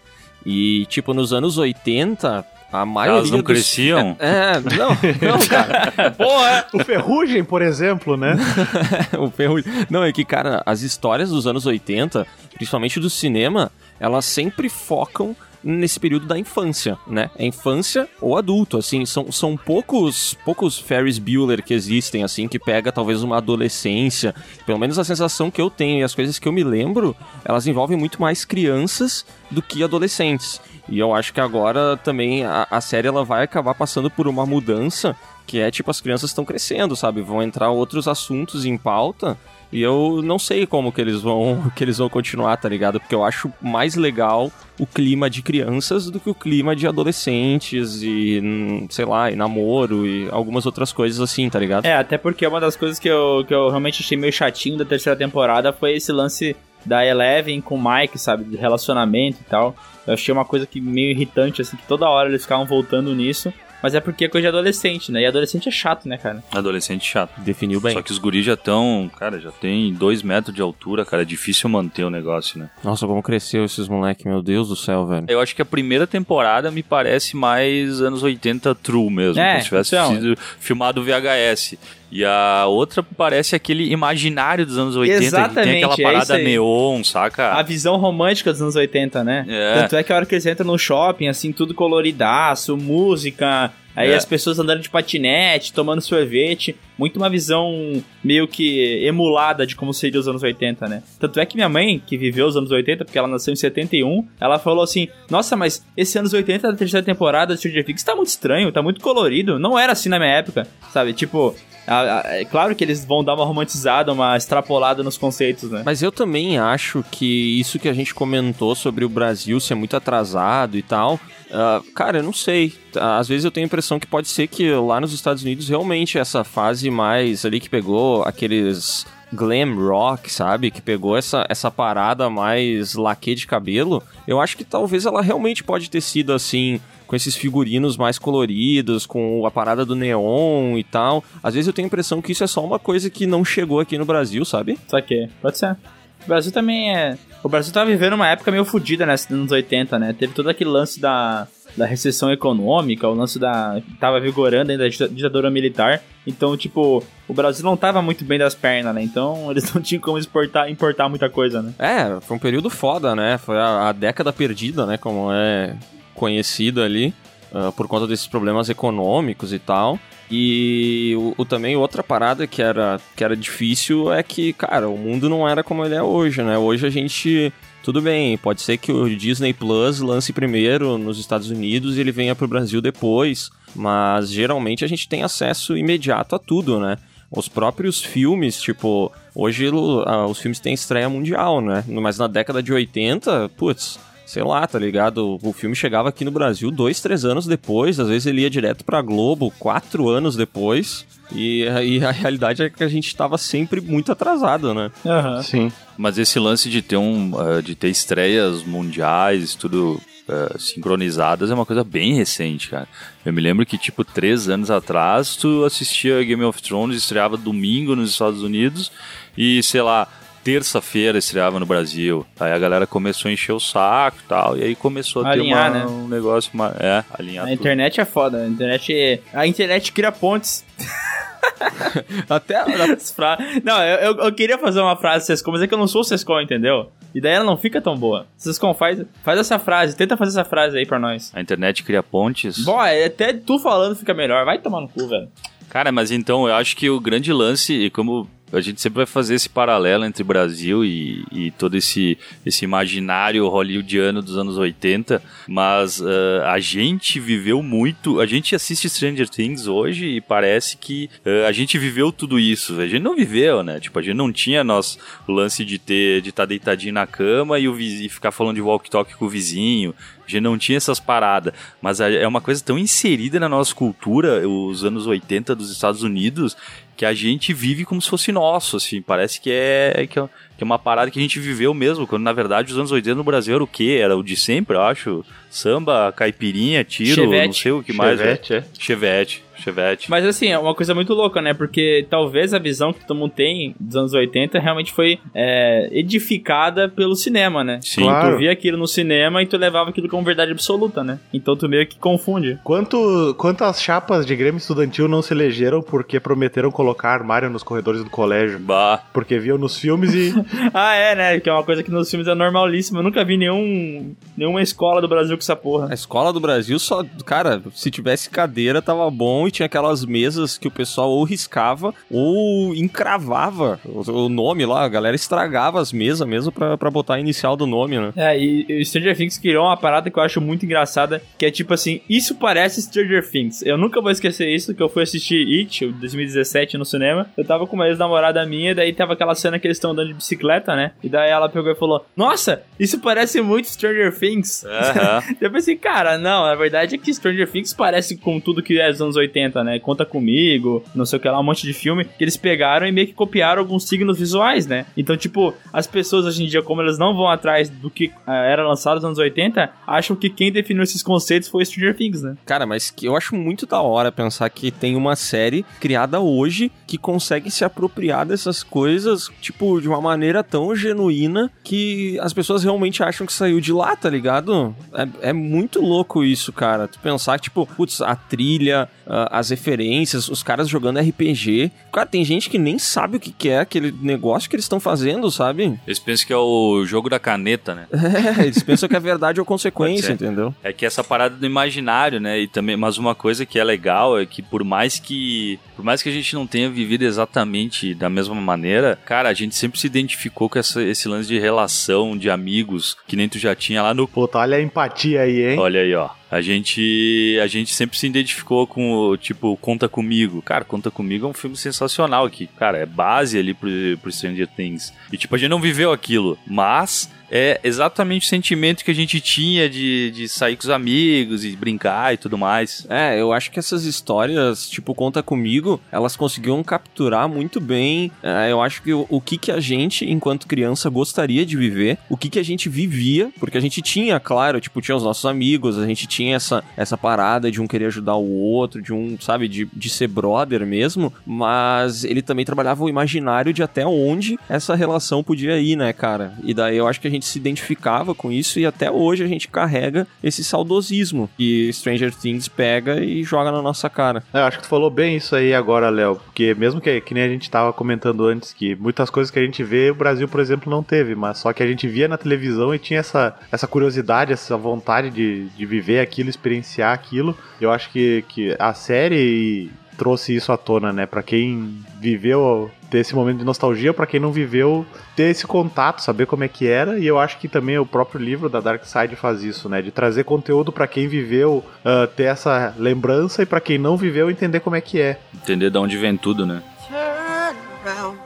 E, tipo, nos anos 80, a maioria.
Elas não
dos-
cresciam?
É, é, não, não, cara. *laughs* Porra!
O Ferrugem, por exemplo, né? *laughs*
o ferro. Não, é que, cara, as histórias dos anos 80, principalmente do cinema, elas sempre focam nesse período da infância, né? É infância ou adulto, assim, são, são poucos poucos Ferris Bueller que existem, assim, que pega talvez uma adolescência, pelo menos a sensação que eu tenho e as coisas que eu me lembro, elas envolvem muito mais crianças do que adolescentes. E eu acho que agora também a, a série ela vai acabar passando por uma mudança que é tipo as crianças estão crescendo, sabe? Vão entrar outros assuntos em pauta e eu não sei como que eles vão *laughs* que eles vão continuar, tá ligado? Porque eu acho mais legal o clima de crianças do que o clima de adolescentes e hum, sei lá, e namoro e algumas outras coisas assim, tá ligado?
É, até porque uma das coisas que eu, que eu realmente achei meio chatinho da terceira temporada foi esse lance da Eleven com o Mike, sabe? De relacionamento e tal. Eu achei uma coisa que meio irritante, assim, que toda hora eles ficavam voltando nisso. Mas é porque é coisa de adolescente, né? E adolescente é chato, né, cara?
Adolescente chato.
Definiu bem.
Só que os guris já estão, cara, já tem dois metros de altura, cara. É difícil manter o negócio, né?
Nossa, como cresceu esses moleque, meu Deus do céu, velho.
Eu acho que a primeira temporada me parece mais anos 80 true mesmo.
É,
como se tivesse
então.
sido filmado VHS. E a outra parece aquele imaginário dos anos 80, que tem
Exatamente,
aquela
é
parada
aí.
neon, saca?
A visão romântica dos anos 80, né?
É.
Tanto é que a hora que eles entram no shopping, assim, tudo coloridaço, música, aí
É.
as pessoas andando de patinete, tomando sorvete. Muito uma visão meio que emulada de como seria os anos 80, né? Tanto é que minha mãe, que viveu os anos 80, porque ela nasceu em 71, ela falou assim: Nossa, mas esse anos 80 da terceira temporada de Stranger Things tá muito estranho, tá muito colorido. Não era assim na minha época, sabe? Tipo. A- a- é claro que eles vão dar uma romantizada, uma extrapolada nos conceitos, né?
Mas eu também acho que isso que a gente comentou sobre o Brasil ser muito atrasado e tal, ah, cara, eu não sei. Às vezes eu tenho a impressão que pode ser que lá nos Estados Unidos realmente essa fase mais ali que pegou aqueles glam rock, sabe? Que pegou essa, essa parada mais laque de cabelo. Eu acho que talvez ela realmente pode ter sido assim com esses figurinos mais coloridos, com a parada do neon e tal. Às vezes eu tenho a impressão que isso é só uma coisa que não chegou aqui no Brasil, sabe?
Só que, pode ser. O Brasil também é. O Brasil tá vivendo uma época meio fodida, né? Nos anos 80, né? Teve todo aquele lance da, da recessão econômica, o lance da. tava vigorando ainda a dita- ditadura militar. Então, tipo, o Brasil não tava muito bem das pernas, né? Então *laughs* eles não tinham como exportar, importar muita coisa, né?
É, foi um período foda, né? Foi a, a década perdida, né? Como é conhecido ali, ah, por conta desses problemas econômicos e tal. E o, o- também outra parada que era, que era difícil é que, cara, o mundo não era como ele é hoje, né? Hoje a gente. Tudo bem, pode ser que o Disney Plus lance primeiro nos Estados Unidos e ele venha pro Brasil depois, mas geralmente a gente tem acesso imediato a tudo, né? Os próprios filmes, tipo, hoje ah, os filmes têm estreia mundial, né? Mas na década de 80, putz, sei lá, tá ligado? O filme chegava aqui no Brasil dois, três anos depois, às vezes ele ia direto pra Globo quatro anos depois. E aí a realidade é que a gente tava sempre muito atrasado, né?
Aham.
Sim.
Mas esse lance de ter um, eh, de ter estreias mundiais, tudo eh, sincronizadas é uma coisa bem recente, cara. Eu me lembro que tipo três anos atrás tu assistia Game of Thrones, estreava domingo nos Estados Unidos e sei lá terça-feira estreava no Brasil. Aí a galera começou a encher o saco e tal, e aí começou a ter
né?
uma, um negócio, uma, é, alinhar
A
tudo.
internet é foda. A internet, a internet cria pontes. *laughs*
Até
As fra- Não, eu, eu, eu queria fazer uma frase Sescom, mas é que eu não sou Sescom, entendeu? E daí ela não fica tão boa. Sescom, faz, faz essa frase, tenta fazer essa frase aí pra nós.
A internet cria pontes.
Bom, é, até tu falando fica melhor. Vai tomar no cu, velho.
Cara, mas então eu acho que o grande lance, e como a gente sempre vai fazer esse paralelo entre Brasil e, e todo esse, esse imaginário hollywoodiano dos anos 80, mas ah, a gente viveu muito. A gente assiste Stranger Things hoje e parece que ah, a gente viveu tudo isso. A gente não viveu, né? Tipo, a gente não tinha nós, o lance de ter de estar deitadinho na cama e, o e ficar falando de walk-talk com o vizinho. A gente não tinha essas paradas. Mas a- é uma coisa tão inserida na nossa cultura, os anos 80 dos Estados Unidos, que a gente vive como se fosse nosso, assim. Parece que é, que é, que é uma parada que a gente viveu mesmo, quando na verdade os anos 80 no Brasil era o quê? Era o de sempre, eu acho. Samba, caipirinha, tiro, não
Chevette.
sei o que mais. né?
Chevette, é.
Chevette, Chevette.
Mas assim, é uma coisa muito louca, né? Porque talvez a visão que todo mundo tem dos anos 80 realmente foi é, edificada pelo cinema, né?
Sim.
Claro.
Tu via aquilo no cinema e tu levava aquilo como verdade absoluta, né? Então tu meio que confunde.
Quanto, quantas chapas de Grêmio Estudantil não se elegeram porque prometeram colocar armário nos corredores do colégio?
Bah.
Porque viam nos filmes e. *laughs*
Ah, é, né? Que é uma coisa que nos filmes é normalíssima. Eu nunca vi nenhum, nenhuma escola do Brasil com essa porra.
A escola do Brasil só, cara, se tivesse cadeira tava bom e tinha aquelas mesas que o pessoal ou riscava ou encravava o, nome lá, a galera estragava as mesas mesmo pra, pra botar a inicial do nome, né?
É, e e o Stranger Things criou uma parada que eu acho muito engraçada, que é tipo assim, isso parece Stranger Things. Eu nunca vou esquecer isso, que eu fui assistir It, o 2017, no cinema. Eu tava com uma ex-namorada minha, daí tava aquela cena que eles estão andando de bicicleta, né? E daí ela pegou e falou, nossa, isso parece muito Stranger Things.
Aham. *laughs*
Eu pensei, cara, não, a verdade é que Stranger Things parece com tudo que é dos anos 80, né? Conta comigo, não sei o que lá, um monte de filme, que eles pegaram e meio que copiaram alguns signos visuais, né? Então, tipo, as pessoas hoje em dia, como elas não vão atrás do que ah, era lançado nos anos 80, acham que quem definiu esses conceitos foi Stranger Things, né?
Cara, mas eu acho muito da hora pensar que tem uma série criada hoje que consegue se apropriar dessas coisas, tipo, de uma maneira tão genuína que as pessoas realmente acham que saiu de lá, tá ligado? É, é muito louco isso, cara. Tu pensar tipo, putz, a trilha, uh, as referências, os caras jogando RPG. Cara, tem gente que nem sabe o que, que é aquele negócio que eles estão fazendo, sabe?
Eles pensam que é o jogo da caneta, né? *laughs*
É, eles pensam que é verdade ou consequência, entendeu?
É que essa parada do imaginário, né? E também, mas uma coisa que é legal é que por mais que, por mais que a gente não tenha vivido exatamente da mesma maneira, cara, a gente sempre se identificou com essa, esse lance de relação, de amigos, que nem tu já tinha lá no.
Puta, olha a empatia aí, hein?
Olha aí, ó. A gente, a gente sempre se identificou com o tipo Conta Comigo. Cara, Conta Comigo é um filme sensacional que, cara, é base ali pro, pro Stranger Things. E tipo, a gente não viveu aquilo, mas é exatamente o sentimento que a gente tinha de, de sair com os amigos e brincar e tudo mais.
É, eu acho que essas histórias, tipo, Conta Comigo, elas conseguiam capturar muito bem, é, eu acho que o, o, que que a gente, enquanto criança, gostaria de viver, o que que a gente vivia, porque a gente tinha, claro, tipo, tinha os nossos amigos, a gente tinha essa, essa parada de um querer ajudar o outro, de um, sabe, de, de ser brother mesmo, mas ele também trabalhava o imaginário de até onde essa relação podia ir, né, cara? E daí eu acho que a gente se identificava com isso e até hoje a gente carrega esse saudosismo que Stranger Things pega e joga na nossa cara.
Eu acho que tu falou bem isso aí agora, Léo, porque mesmo que, que nem a gente tava comentando antes, que muitas coisas que a gente vê, o Brasil, por exemplo, não teve, mas só que a gente via na televisão e tinha essa, essa curiosidade, essa vontade de, de viver aquilo, experienciar aquilo. Eu acho que, que a série trouxe isso à tona, né? Para quem viveu ter esse momento de nostalgia, para quem não viveu ter esse contato, saber como é que era. E eu acho que também o próprio livro da Dark Side faz isso, né? De trazer conteúdo para quem viveu uh, ter essa lembrança e para quem não viveu entender como é que é.
Entender de onde vem tudo, né?
Turn around.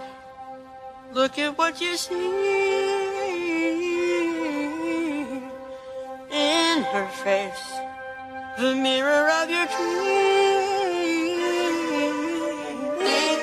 Look at what you see in her face. The mirror of your dreams.
Thank you.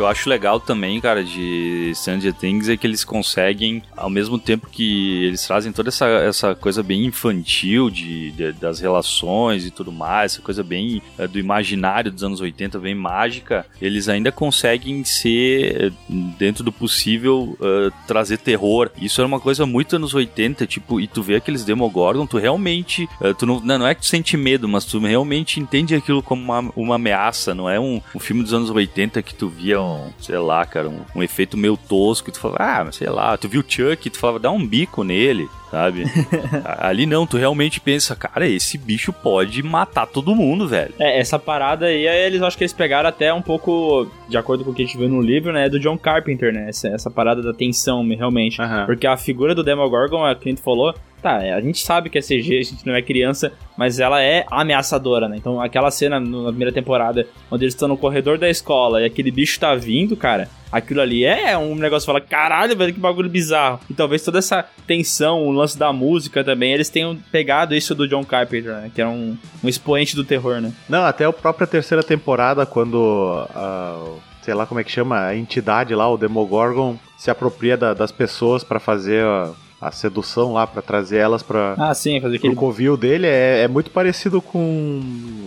Que eu acho legal também, cara, de Stranger Things é que eles conseguem, ao mesmo tempo que eles trazem toda essa, essa coisa bem infantil de, de- das relações e tudo mais, essa coisa bem eh, do imaginário dos anos 80, bem mágica, eles ainda conseguem ser, eh, dentro do possível, eh, trazer terror. Isso era uma coisa muito anos 80, tipo, e tu vê aqueles Demogorgon, tu realmente, eh, tu não não é que tu sente medo, mas tu realmente entende aquilo como uma, uma ameaça, não é um, um filme dos anos 80 que tu via sei lá, cara, um, um efeito meio tosco, tu falava, ah, sei lá, tu viu o Chuck, tu falava, dá um bico nele, sabe? *laughs* Ali não, tu realmente pensa, cara, esse bicho pode matar todo mundo, velho.
É, essa parada aí, eles acho que eles pegaram até um pouco, de acordo com o que a gente viu no livro, né, do John Carpenter, né, essa, essa parada da tensão, realmente.
Aham.
Porque a figura do Demogorgon, é a gente falou, tá, é, a gente sabe que é CG, a gente não é criança, mas ela é ameaçadora, né? Então aquela cena na primeira temporada, onde eles estão no corredor da escola e aquele bicho tá vindo, cara, aquilo ali é um negócio fala, caralho, velho, que bagulho bizarro. E talvez toda essa tensão, o lance da música também, eles tenham pegado isso do John Carpenter, né? Que era um, um expoente do terror, né?
Não, até a própria terceira temporada, quando. ah, sei lá como é que chama, a entidade lá, o Demogorgon, se apropria da- das pessoas pra fazer a, a sedução lá, pra trazer elas pra.
Ah, sim, fazer aquele
covil dele é, é muito parecido com,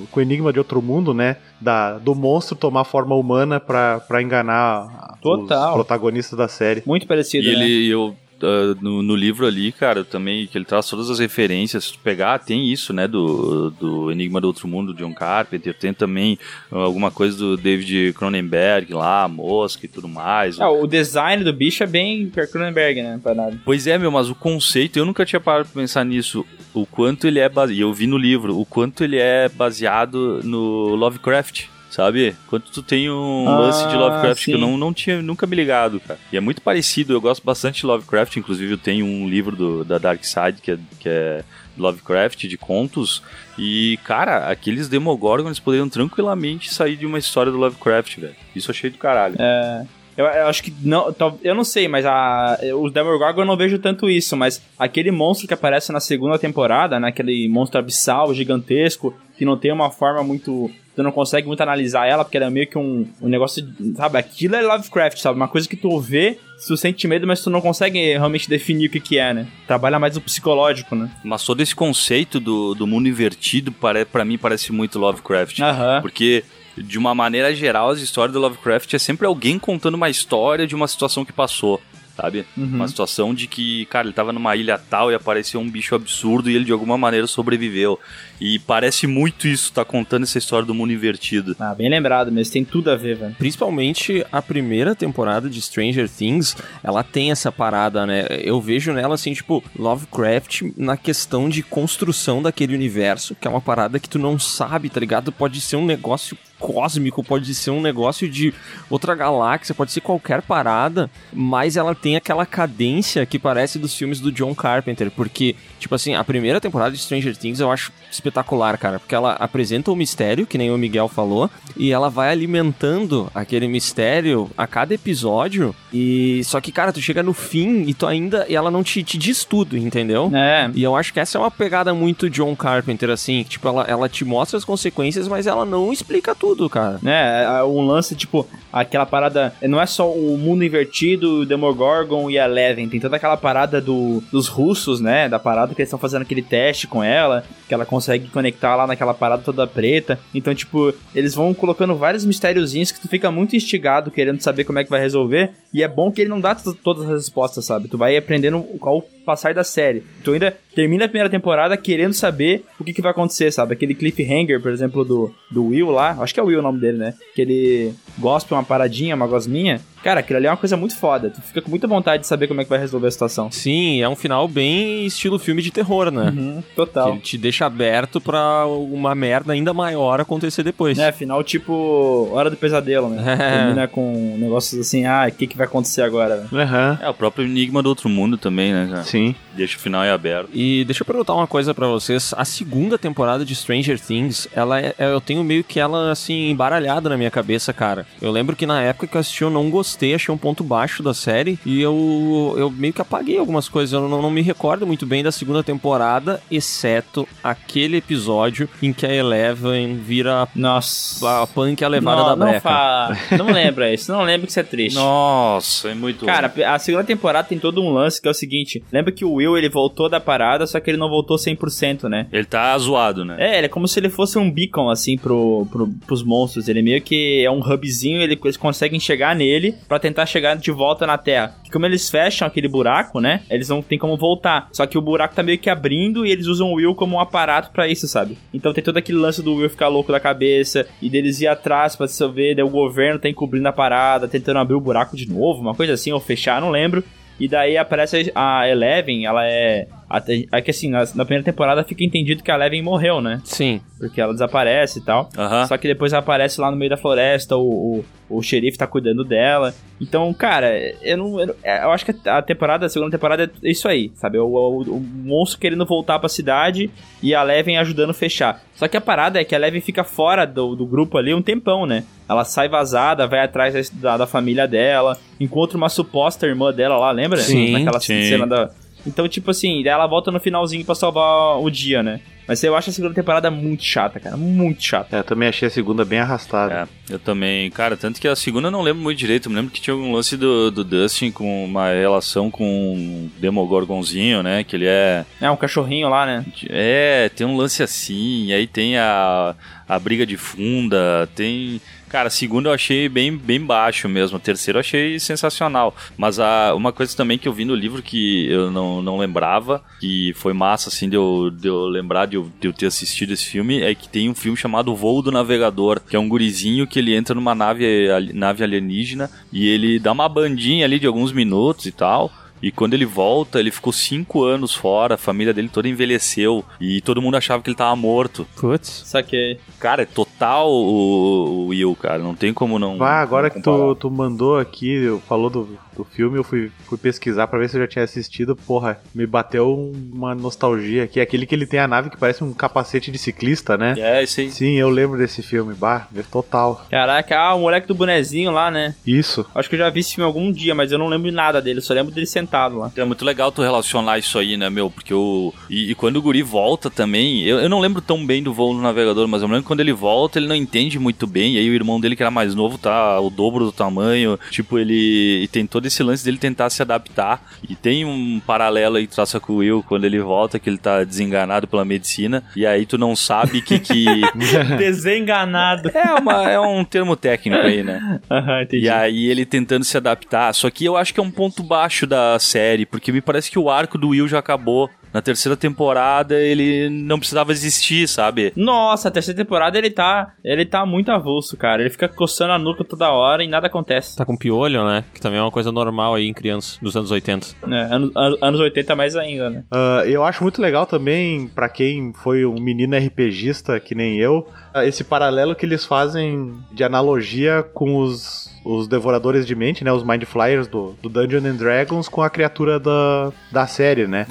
com o Enigma de Outro Mundo, né? Da, do monstro tomar forma humana pra, pra enganar
Total.
os protagonistas da série.
muito parecido,
E
né?
ele, eu, ah, no, no livro ali, cara, também, que ele traz todas as referências. Se tu pegar, tem isso, né, do, do Enigma do Outro Mundo, de John Carpenter. Tem também ah, alguma coisa do David Cronenberg lá, mosca e tudo mais.
Ah, o design do bicho é bem Cronenberg, né? Parado.
Pois é, meu, mas o conceito, eu nunca tinha parado pra pensar nisso. O quanto ele é baseado, e eu vi no livro, o quanto ele é baseado no Lovecraft. Sabe? Quanto tu tem um
Ah,
lance de Lovecraft que eu
sim.
não, não tinha nunca me ligado, cara. E é muito parecido, eu gosto bastante de Lovecraft, inclusive eu tenho um livro do, da Dark Side que é, que é Lovecraft, de contos. E, cara, aqueles Demogorgons poderiam tranquilamente sair de uma história do Lovecraft, velho. Isso eu achei do caralho.
É, Eu, eu acho que não, eu não sei, mas a o Demogorgon eu não vejo tanto isso, mas aquele monstro que aparece na segunda temporada, né, aquele monstro abissal gigantesco que não tem uma forma muito tu não consegue muito analisar ela, porque ela é meio que um, um negócio, de- sabe? Aquilo é Lovecraft, sabe? Uma coisa que tu vê, tu sente medo, mas tu não consegue realmente definir o que que é, né? Trabalha mais o psicológico, né?
Mas todo esse conceito do, do mundo invertido, pare, pra mim, parece muito Lovecraft.
Aham.
Porque, de uma maneira geral, as histórias do Lovecraft é sempre alguém contando uma história de uma situação que passou. Sabe?
Uhum.
Uma situação de que, cara, ele tava numa ilha tal e apareceu um bicho absurdo e ele de alguma maneira sobreviveu. E parece muito isso, tá contando essa história do mundo invertido.
Ah, bem lembrado mesmo, tem tudo a ver, velho.
Principalmente a primeira temporada de Stranger Things, ela tem essa parada, né? Eu vejo nela assim, tipo, Lovecraft na questão de construção daquele universo, que é uma parada que tu não sabe, tá ligado? Pode ser um negócio cósmico, pode ser um negócio de outra galáxia, pode ser qualquer parada, mas ela tem aquela cadência que parece dos filmes do John Carpenter, porque, tipo assim, a primeira temporada de Stranger Things eu acho espetacular, cara, porque ela apresenta o mistério, que nem o Miguel falou, e ela vai alimentando aquele mistério a cada episódio, e só que, cara, tu chega no fim e tu ainda, e ela não te, te diz tudo, entendeu?
É,
E eu acho que essa é uma pegada muito John Carpenter, assim, que, tipo, ela, ela te mostra as consequências, mas ela não explica tudo, cara.
né? é, Um lance, tipo, aquela parada. Não é só o mundo invertido, o Demogorgon e a Eleven. Tem toda aquela parada do, dos russos, né? Da parada que eles estão fazendo aquele teste com ela, que ela consegue conectar lá naquela parada toda preta. Então, tipo, eles vão colocando vários mistériozinhos que tu fica muito instigado querendo saber como é que vai resolver. E é bom que ele não dá todas as respostas, sabe? Tu vai aprendendo ao passar da série. Tu ainda termina a primeira temporada querendo saber o que, que vai acontecer, sabe? Aquele cliffhanger, por exemplo, do, do Will lá. Acho que é o Will o nome dele, né? Que ele gospe uma paradinha, uma gosminha. Cara, aquilo ali é uma coisa muito foda. Tu fica com muita vontade de saber como é que vai resolver a situação.
Sim, é um final bem estilo filme de terror, né?
Uhum,
Que
total.
ele te deixa aberto pra uma merda ainda maior acontecer depois.
É, final tipo Hora do Pesadelo, né? *laughs*
É.
Termina com negócios assim, ah, o que, que vai acontecer agora?
Aham.
É, o próprio Enigma do Outro Mundo também, né, cara?
Sim.
Deixa o final em aberto.
E deixa eu perguntar uma coisa pra vocês. A segunda temporada de Stranger Things, ela é, eu tenho meio que ela assim embaralhada na minha cabeça, cara. Eu lembro que na época que eu assisti eu não gostei, achei um ponto baixo da série e eu, eu meio que apaguei algumas coisas. Eu não, não me recordo muito bem da segunda temporada, exceto aquele episódio em que a Eleven vira
Nossa.
a, punk a levada
não,
da
não
breca.
fa... *laughs* Não lembra isso, não lembra que isso é triste.
Nossa, é muito.
Cara, a segunda temporada tem todo um lance que é o seguinte: lembra que o Will ele voltou da parada, só que ele não voltou 100%, né?
Ele tá zoado, né?
É, ele é como se ele fosse um beacon, assim, pro, pro, pros monstros. Ele meio que é um hubzinho, ele, eles conseguem chegar nele pra tentar chegar de volta na Terra. Que como eles fecham aquele buraco, né? Eles não tem como voltar. Só que o buraco tá meio que abrindo e eles usam o Will como um aparato pra isso, sabe? Então tem todo aquele lance do Will ficar louco da cabeça e deles ir atrás pra se resolver, daí o governo tá encobrindo a parada, tentando abrir o buraco de novo, uma coisa assim, ou fechar, não lembro. E daí aparece a Eleven, ela é. Até- É que assim, na, na primeira temporada fica entendido que a Eleven morreu, né?
Sim.
Porque ela desaparece e tal. Só que depois ela aparece lá no meio da floresta, o, o, o xerife tá cuidando dela. Então, cara, eu não. Eu, é, eu acho que a temporada, a segunda temporada é isso aí, sabe? O, o, o monstro querendo voltar pra cidade e a Leven ajudando a fechar. Só que a parada é que a Leven fica fora do, do grupo ali um tempão, né? Ela sai vazada, vai atrás da, da família dela, encontra uma suposta irmã dela lá, lembra?
Sim,
Naquela
sim.
cena da. Então, tipo assim, daí ela volta no finalzinho pra salvar o dia, né? Mas eu acho a segunda temporada muito chata, cara. Muito chata.
É, eu também achei a segunda bem arrastada.
É, eu também. Cara, tanto que a segunda eu não lembro muito direito. Eu me lembro que tinha um lance do, do Dustin com uma relação com um Demogorgonzinho, né? Que ele é.
É, um cachorrinho lá, né?
É, tem um lance assim. E aí tem a, a briga de funda. Tem. Cara, a segunda eu achei bem, bem baixo mesmo. A terceira eu achei sensacional. Mas uma coisa também que eu vi no livro que eu não, não lembrava, que foi massa, assim, de eu, de eu lembrar de eu, de eu ter assistido esse filme, é que tem um filme chamado O Voo do Navegador, que é um gurizinho que ele entra numa nave, nave alienígena e ele dá uma bandinha ali de alguns minutos e tal. E quando ele volta, ele ficou cinco anos fora, a família dele toda envelheceu e todo mundo achava que ele tava morto.
Putz.
Saquei.
Cara, é total o, o Will, cara. Não tem como não.
Ah, agora
não
que tu, tu mandou aqui, falou do, do filme, eu fui, fui pesquisar pra ver se eu já tinha assistido. Porra, me bateu um- uma nostalgia aqui. Aquele que ele tem a nave que parece um capacete de ciclista, né?
É, isso aí.
Sim, eu lembro desse filme. Bah, é total.
Caraca, ah, o moleque do bonezinho lá, né?
Isso.
Acho que eu já vi esse filme algum dia, mas eu não lembro nada dele, só lembro dele sentado lá.
É muito legal tu relacionar isso aí, né, meu? Porque o. E, e quando o Guri volta também, eu, eu não lembro tão bem do voo no navegador, mas eu lembro que quando ele volta, ele não entende muito bem. E aí o irmão dele, que era mais novo, tá o dobro do tamanho. Tipo, ele. E tem todo esse lance dele tentar se adaptar. E tem um paralelo aí que traça com o Will quando ele volta, que ele tá desenganado pela medicina. E aí tu não sabe que. que... *laughs* *laughs*
Desenganado.
é, uma, é um termo técnico aí, né? *laughs*
Aham, entendi.
E aí ele tentando se adaptar. Só que eu acho que é um ponto baixo da série, porque me parece que o arco do Will já acabou. Na terceira temporada ele não precisava existir, sabe?
Nossa, a terceira temporada ele tá. Ele tá muito avulso, cara. Ele fica coçando a nuca toda hora e nada acontece.
Tá com piolho, né? Que também é uma coisa normal aí em crianças dos anos 80.
É, anos, an- anos 80 mais ainda, né?
Ah, eu acho muito legal também, pra quem foi um menino RPGista que nem eu, ah, esse paralelo que eles fazem de analogia com os, os devoradores de mente, né? Os Mind Flyers do, do Dungeons and Dragons com a criatura da, da série, né?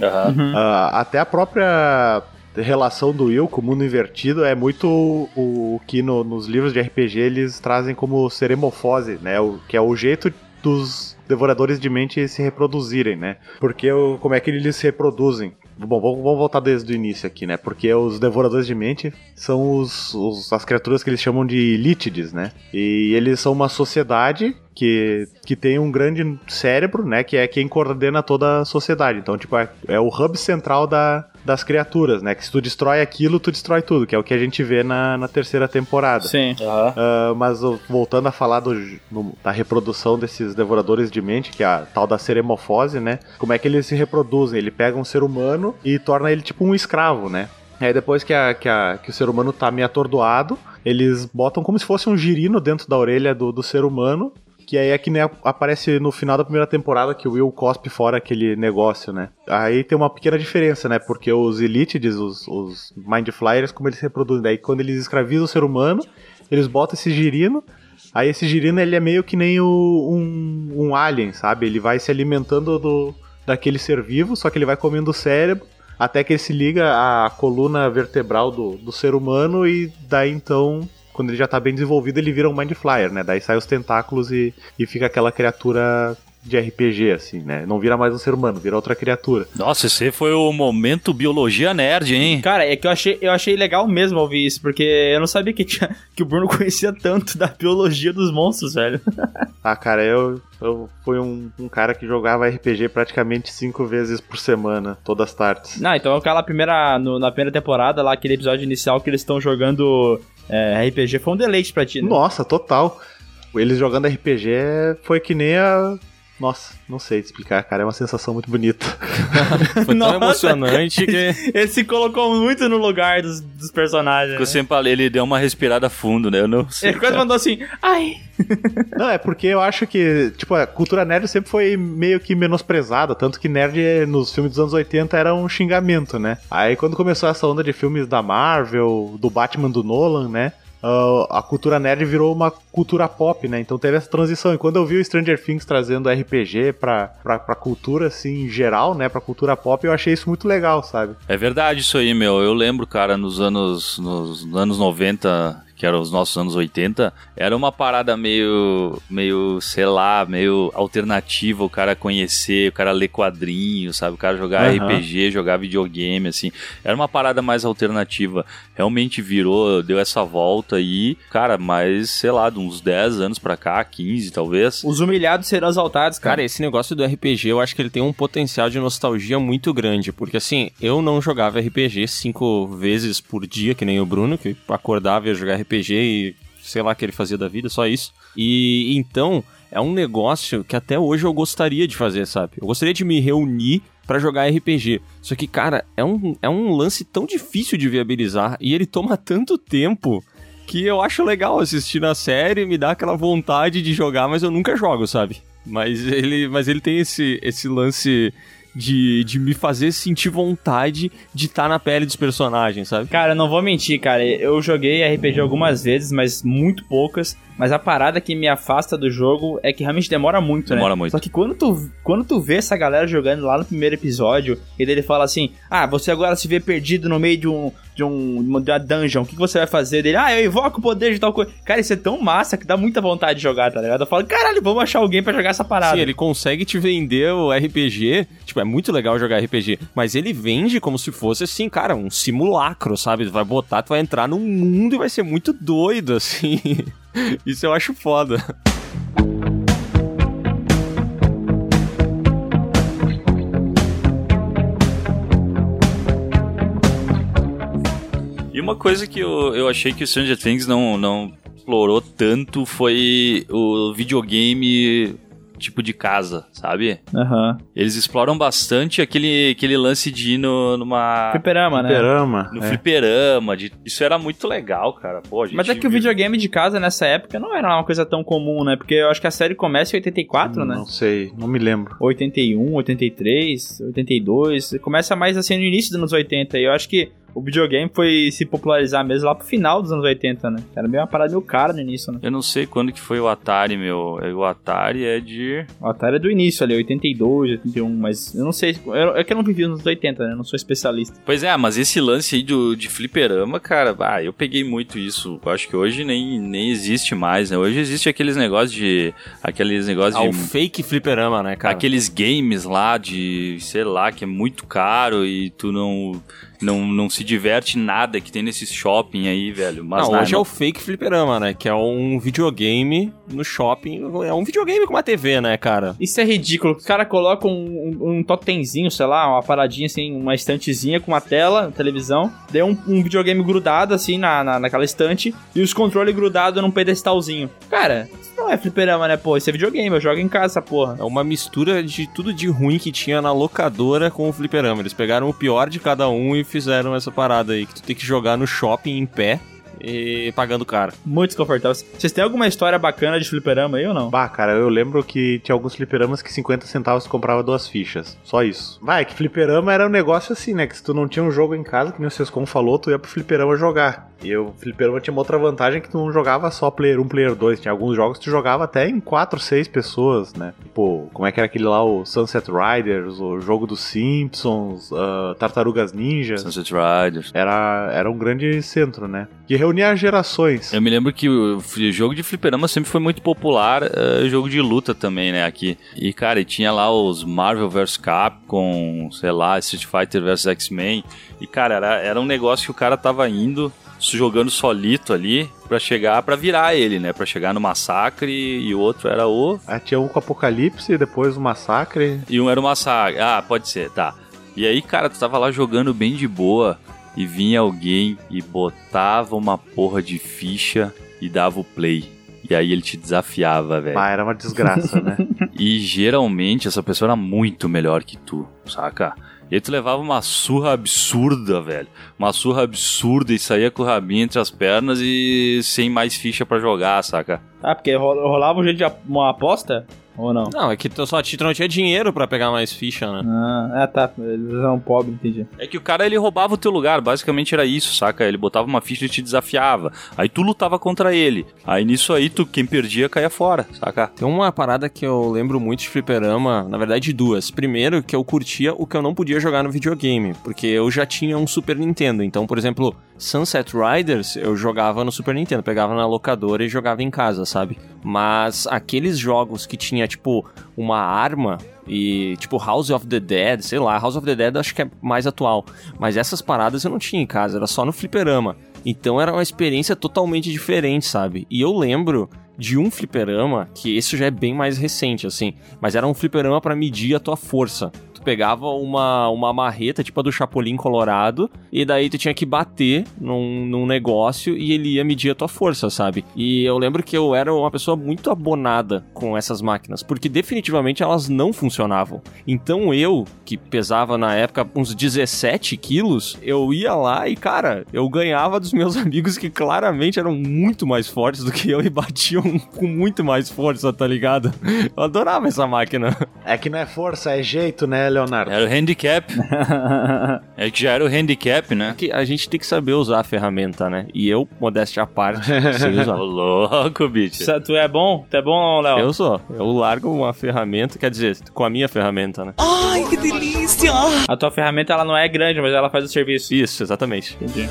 Ah, até a própria relação do Will com o mundo invertido é muito o, o que no- nos livros de RPG eles trazem como seremofose, né? O, que é o jeito dos devoradores de mente se reproduzirem, né? Porque o, como é que eles se reproduzem? Bom, vamos, voltar desde o início aqui, né? Porque os devoradores de mente são os, os- as criaturas que eles chamam de lítides, né? E eles são uma sociedade que, que tem um grande cérebro, né? Que é quem coordena toda a sociedade. Então, tipo, é, é o hub central da, das criaturas, né? Que se tu destrói aquilo, tu destrói tudo, que é o que a gente vê na, na terceira temporada.
Sim.
Ah, mas ó, voltando a falar do, no- da reprodução desses devoradores de mente, que é a tal da seremofose, né? Como é que eles se reproduzem? Ele pega um ser humano e torna ele tipo um escravo, né? Aí depois que, a, que, a- que o ser humano tá meio atordoado, eles botam como se fosse um girino dentro da orelha do, do ser humano. Que aí é que aparece no final da primeira temporada que o Will cospe fora aquele negócio, né? Aí tem uma pequena diferença, né? Porque os Elitides, os, os Mind Flyers, como eles se reproduzem? Daí quando eles escravizam o ser humano, eles botam esse girino. Aí esse girino ele é meio que nem o, um, um alien, sabe? Ele vai se alimentando do, daquele ser vivo, só que ele vai comendo o cérebro. Até que ele se liga à coluna vertebral do, do ser humano e daí então, quando ele já tá bem desenvolvido, ele vira um Mind Flyer, né? Daí sai os tentáculos e, e fica aquela criatura de RPG, assim, né? Não vira mais um ser humano, vira outra criatura.
Nossa, esse foi o momento biologia nerd, hein?
Cara, é que eu achei, eu achei legal mesmo ouvir isso, porque eu não sabia que, tinha, *laughs* que o Bruno conhecia tanto da biologia dos monstros, velho. *laughs*
Ah, cara, eu, eu fui um, um cara que jogava RPG praticamente cinco vezes por semana, todas as tardes.
Não, então aquela primeira. no- na primeira temporada, lá, aquele episódio inicial que eles estão jogando é, RPG, foi um deleite pra ti, né?
Nossa, total. Eles jogando RPG foi que nem a. Nossa, não sei te explicar, cara. É uma sensação muito bonita. *laughs*
Foi tão
Nossa.
emocionante que. *laughs*
Ele se colocou muito no lugar dos, dos personagens.
Que eu
né?
sempre falei, ele deu uma respirada fundo, né? Eu não sei.
Ele quase mandou assim, ai. *laughs*
Não, é porque eu acho que, tipo, a cultura nerd sempre foi meio que menosprezada. Tanto que nerd nos filmes dos anos 80 era um xingamento, né? Aí quando começou essa onda de filmes da Marvel, do Batman do Nolan, né? Ah, a cultura nerd virou uma cultura pop, né? Então teve essa transição. E quando eu vi o Stranger Things trazendo RPG pra, pra, pra cultura, assim, em geral, né? Pra cultura pop, eu achei isso muito legal, sabe?
É verdade isso aí, meu. Eu lembro, cara, nos anos, nos anos 90, que eram os nossos anos 80, era uma parada meio, meio, sei lá, meio alternativa o cara conhecer, o cara ler quadrinhos, sabe? O cara jogar
Aham.
RPG, jogar videogame, assim. Era uma parada mais alternativa. Realmente virou, deu essa volta aí, cara, mas, sei lá, de uns 10 anos pra cá, 15 talvez.
Os humilhados serão exaltados, cara.
Cara, esse negócio do RPG, eu acho que ele tem um potencial de nostalgia muito grande. Porque assim, eu não jogava RPG cinco vezes por dia, que nem o Bruno, que acordava e ia jogar RPG e sei lá o que ele fazia da vida, só isso. E então, é um negócio que até hoje eu gostaria de fazer, sabe? Eu gostaria de me reunir pra jogar RPG. Só que, cara, é um, é um lance tão difícil de viabilizar e ele toma tanto tempo que eu acho legal assistir na série, me dá aquela vontade de jogar, mas eu nunca jogo, sabe? Mas ele, mas ele tem esse, esse lance de, de me fazer sentir vontade de estar na pele dos personagens, sabe?
Cara, não vou mentir, cara. Eu joguei RPG algumas vezes, mas muito poucas. Mas a parada que me afasta do jogo é que realmente demora muito, né?
Demora muito.
Só que quando tu, quando tu vê essa galera jogando lá no primeiro episódio, e daí ele fala assim: Ah, você agora se vê perdido no meio de um. De, um, de uma dungeon, o que, que você vai fazer dele? Ah, eu invoco o poder de tal coisa. Cara, isso é tão massa que dá muita vontade de jogar, tá ligado? Eu falo, caralho, vamos achar alguém pra jogar essa parada.
Sim, ele consegue te vender o RPG. Tipo, é muito legal jogar RPG. Mas ele vende como se fosse assim, cara, um simulacro, sabe? Tu vai botar, tu vai entrar num mundo e vai ser muito doido, assim. *laughs* *laughs* Isso eu acho foda.
E uma coisa que eu, eu achei que o Stranger Things não, não explorou tanto foi o videogame tipo de casa, sabe?
Aham.
Eles exploram bastante aquele, aquele lance de ir no, numa.
Fliperama, né?
Fliperama.
No
é.
fliperama. De, isso era muito legal, cara. Pô, a gente
Mas é que o
viu-
videogame de casa nessa época não era uma coisa tão comum, né? Porque eu acho que a série começa em 84, né?
Não sei, não me lembro.
81, 83, 82. Começa mais assim no início dos anos 80. E eu acho que o videogame foi se popularizar mesmo lá pro final dos anos 80, né? Era meio uma parada meio cara no início, né?
Eu não sei quando que foi o Atari, meu. O Atari é de.
O Atari é do início ali, 82, 81, mas eu não sei. eu- É que eu não vivi nos anos 80, né? Eu não sou especialista.
Pois é, mas esse lance aí do, de fliperama, cara, ah, eu peguei muito isso. Eu acho que hoje nem, nem existe mais, né? Hoje existe aqueles negócios de. Aqueles negócios
Ah,
de.
o fake fliperama, né, cara?
Aqueles games lá de, sei lá, que é muito caro e tu não, não, não se diverte nada que tem nesse shopping aí, velho. Mas
não,
na-
hoje é o fake fliperama, né? Que é um videogame no shopping. É um videogame com uma TV, né, cara?
Isso é ridículo. Os caras colocam um, um, um totemzinho, sei lá, uma paradinha assim, uma estantezinha com uma tela, televisão. Daí um, um videogame grudado assim na, na, naquela estante e os controles grudados num pedestalzinho. Cara, não é fliperama, né, pô? Isso é videogame, eu jogo em casa essa porra.
É uma mistura de tudo de ruim que tinha na locadora com o fliperama. Eles pegaram o pior de cada um e fizeram essa parada aí, que tu tem que jogar no shopping em pé e pagando caro.
Muito desconfortável. Vocês têm alguma história bacana de fliperama aí ou não?
Bah, cara, eu lembro que tinha alguns fliperamas que 50 centavos tu comprava duas fichas. Só isso. Vai, que fliperama era um negócio assim, né? Que se tu não tinha um jogo em casa, que nem o Sescom falou, tu ia pro fliperama jogar. E o fliperama tinha uma outra vantagem que tu não jogava só player 1, player 2. Tinha alguns jogos que tu jogava até em 4, 6 pessoas, né? Tipo, como é que era aquele lá, o Sunset Riders, o jogo dos Simpsons, ah, Tartarugas Ninja.
Sunset Riders.
Era, era um grande centro, né? Que reunia gerações.
Eu me lembro que o jogo de fliperama sempre foi muito popular, eh, jogo de luta também, né, aqui. E, cara, e tinha lá os Marvel vs Capcom, sei lá, Street Fighter vs X-Men. E, cara, era, era um negócio que o cara tava indo, jogando solito ali, pra chegar, pra virar ele, né, pra chegar no massacre, e o outro era o...
Aí tinha um com Apocalipse, depois o Massacre.
E um era o massacre. Ah, pode ser, tá. E aí, cara, tu tava lá jogando bem de boa e vinha alguém e botava uma porra de ficha e dava o play. E aí ele te desafiava, velho.
Ah, era uma desgraça, né? *laughs*
E geralmente essa pessoa era muito melhor que tu, saca? E aí tu levava uma surra absurda, velho. Uma surra absurda e saía com o rabinho entre as pernas e sem mais ficha pra jogar, saca?
Ah, porque ro- rolava um jeito de uma aposta? Ou não?
Não, é que tu só tu não tinha dinheiro pra pegar mais ficha, né?
Ah, ah, tá. Eles eram pobres, entendi.
É que o cara ele roubava o teu lugar, basicamente era isso, saca? Ele botava uma ficha e te desafiava. Aí tu lutava contra ele. Aí nisso aí tu quem perdia caía fora, saca?
Tem uma parada que eu lembro muito de fliperama, na verdade duas. Primeiro, que eu curtia o que eu não podia jogar no videogame, porque eu já tinha um Super Nintendo. Então, por exemplo, Sunset Riders eu jogava no Super Nintendo, pegava na locadora e jogava em casa, sabe? Mas aqueles jogos que tinha, tipo, uma arma e, tipo, House of the Dead, sei lá, House of the Dead acho que é mais atual. Mas essas paradas eu não tinha em casa, era só no fliperama. Então era uma experiência totalmente diferente, sabe? E eu lembro de um fliperama, que esse já é bem mais recente, assim, mas era um fliperama pra medir a tua força. Tu pegava uma, uma marreta, tipo a do Chapolin Colorado, e daí tu tinha que bater num, num negócio e ele ia medir a tua força, sabe? E eu lembro que eu era uma pessoa muito abonada com essas máquinas, porque definitivamente elas não funcionavam. Então eu, que pesava na época uns 17 quilos, eu ia lá e, cara, eu ganhava dos meus *laughs* amigos que claramente eram muito mais fortes do que eu e batiam *laughs* com muito mais força, tá ligado? Eu adorava essa máquina.
É que não é força, é jeito, né, Leonardo?
Era o handicap. *laughs* é que já era o handicap, né?
Que a gente tem que saber usar a ferramenta, né? E eu, modéstia à parte, *laughs* sei usar.
Ô, louco, bicho.
Tu é bom? Tu é bom, Léo?
Eu sou. Eu largo uma ferramenta, quer dizer, com a minha ferramenta, né?
Ai, que delícia!
A tua ferramenta, ela não é grande, mas ela faz o serviço.
Isso, exatamente.
Entendi.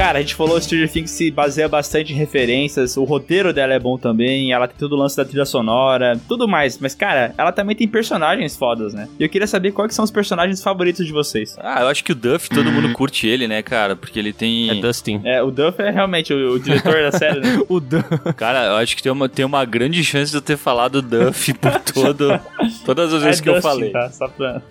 Cara, a gente falou Stranger Things se baseia bastante em referências, o roteiro dela é bom também, ela tem todo o lance da trilha sonora, tudo mais. Mas, cara, ela também tem personagens fodas, né? E eu queria saber quais que são os personagens favoritos de vocês.
Ah, eu acho que o Duff, todo mundo *laughs* curte ele, né, cara? Porque ele tem.
É Dustin.
É, o Duff é realmente o, o diretor da série, né? *laughs*
O Dan.
Cara, eu acho que tem uma, tem uma grande chance de eu ter falado Duff por *laughs* todo, todas as vezes
é
que eu
Dustin,
falei.
Tá? Só pra...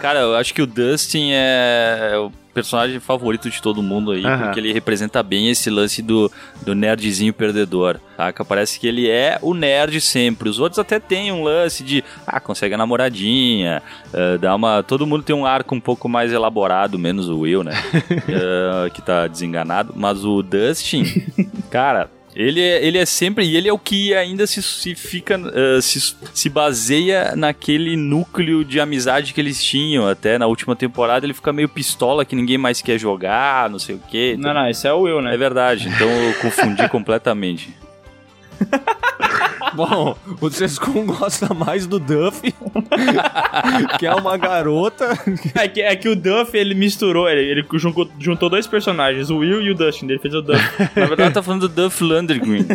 Cara, eu acho que o Dustin é o personagem favorito de todo mundo aí,
Aham.
porque ele representa bem esse lance do, do nerdzinho perdedor, saca? Parece que ele é o nerd sempre. Os outros até têm um lance de, ah, consegue a namoradinha, eh, dá uma... Todo mundo tem um arco um pouco mais elaborado, menos o Will, né? *laughs* Eh, que tá desenganado. Mas o Dustin, *laughs* cara... Ele é, ele é sempre, e ele é o que ainda se, se fica, eh, se, se baseia naquele núcleo de amizade que eles tinham. Até na última temporada ele fica meio pistola que ninguém mais quer jogar, não sei o quê.
Não, não, esse é o Will,
É
né?
verdade, então eu confundi *laughs* completamente. *laughs* *laughs*
Bom, o Sescon gosta mais do Duff, *laughs* que é uma garota.
É que, é que o Duff, ele misturou, ele, ele juntou, juntou dois personagens, o Will e o Dustin, ele fez o Duff. *laughs*
Na verdade tá falando do Duff Landry-Green.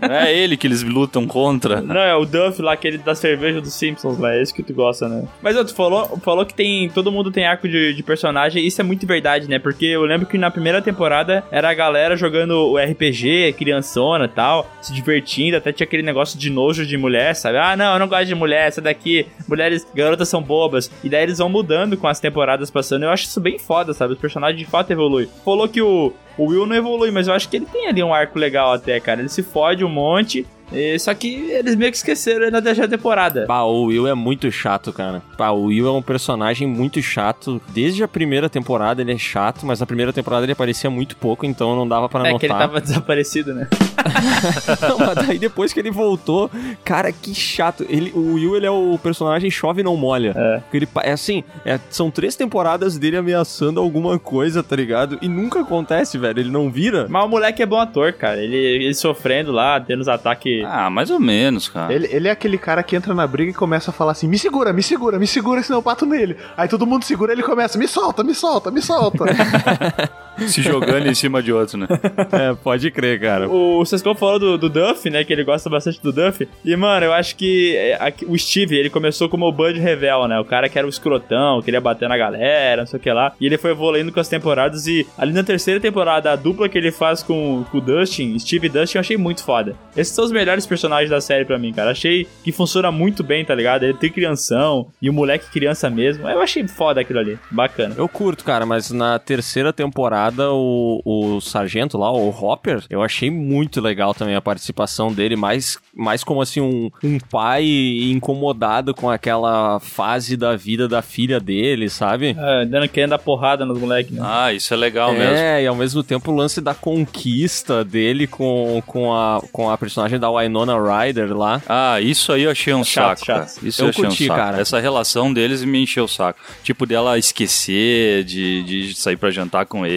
Não é ele que eles lutam contra.
Não, é o Duff lá, aquele da cerveja dos Simpsons lá, é esse que tu gosta, né? Mas ó, tu falou, falou que tem. Todo mundo tem arco de, de personagem, e isso é muito verdade, né? Porque eu lembro que na primeira temporada era a galera jogando o RPG, criançona e tal, se divertindo, até tinha aquele negócio de nojo de mulher, sabe? Ah, não, eu não gosto de mulher, essa daqui, mulheres, garotas são bobas. E daí eles vão mudando com as temporadas passando. Eu acho isso bem foda, sabe? Os personagens de fato evoluem. Falou que o, o Will não evolui, mas eu acho que ele tem ali um arco legal até, cara. Ele se fode um monte. E- só que eles meio que esqueceram ele na terceira temporada.
Pá, o Will é muito chato, cara. Pá, o Will é um personagem muito chato. Desde a primeira temporada ele é chato, mas na primeira temporada ele aparecia muito pouco, então não dava pra
É
notar.
que ele tava desaparecido, né? *laughs*
Não, mas daí depois que ele voltou, cara, que chato. Ele, o Will, ele é o personagem chove e não molha.
É.
Ele, é assim, é- são três temporadas dele ameaçando alguma coisa, tá ligado? E nunca acontece, velho. Ele não vira.
Mas o moleque é bom ator, cara. Ele, ele sofrendo lá, tendo os ataques.
Ah, mais ou menos, cara.
Ele, ele é aquele cara que entra na briga e começa a falar assim: me segura, me segura, me segura, senão eu bato nele. Aí todo mundo segura ele começa: me solta, me solta, me solta. *laughs*
Se jogando em cima de outro, né? *laughs*
É, pode crer, cara.
O Sescon falou do, do Duff, né? Que ele gosta bastante do Duff. E, mano, eu acho que é, aqui- o Steve, ele começou como o Bud Revel, né? O cara que era o escrotão, queria bater na galera, não sei o que lá. E ele foi evoluindo com as temporadas. E ali na terceira temporada, a dupla que ele faz com, com o Dustin, Steve e Dustin, eu achei muito foda. Esses são os melhores personagens da série pra mim, cara. Achei que funciona muito bem, tá ligado? Ele tem crianção e o moleque criança mesmo. Eu achei foda aquilo ali. Bacana.
Eu curto, cara, mas na terceira temporada, o, o sargento lá, o Hopper, eu achei muito legal também a participação dele, mais, mais como assim, um, um pai incomodado com aquela fase da vida da filha dele, sabe?
É, dando querendo dar porrada nos moleques, né?
Ah, isso é legal mesmo.
É, e ao mesmo tempo o lance da conquista dele com, com, a, com a personagem da Winona Ryder lá.
Ah, isso aí eu achei um
Chato,
saco.
chato.
cara. Isso
Eu
eu, achei
curti,
um saco.
cara.
Essa relação deles me encheu o saco. Tipo, dela esquecer de, de sair pra jantar com ele.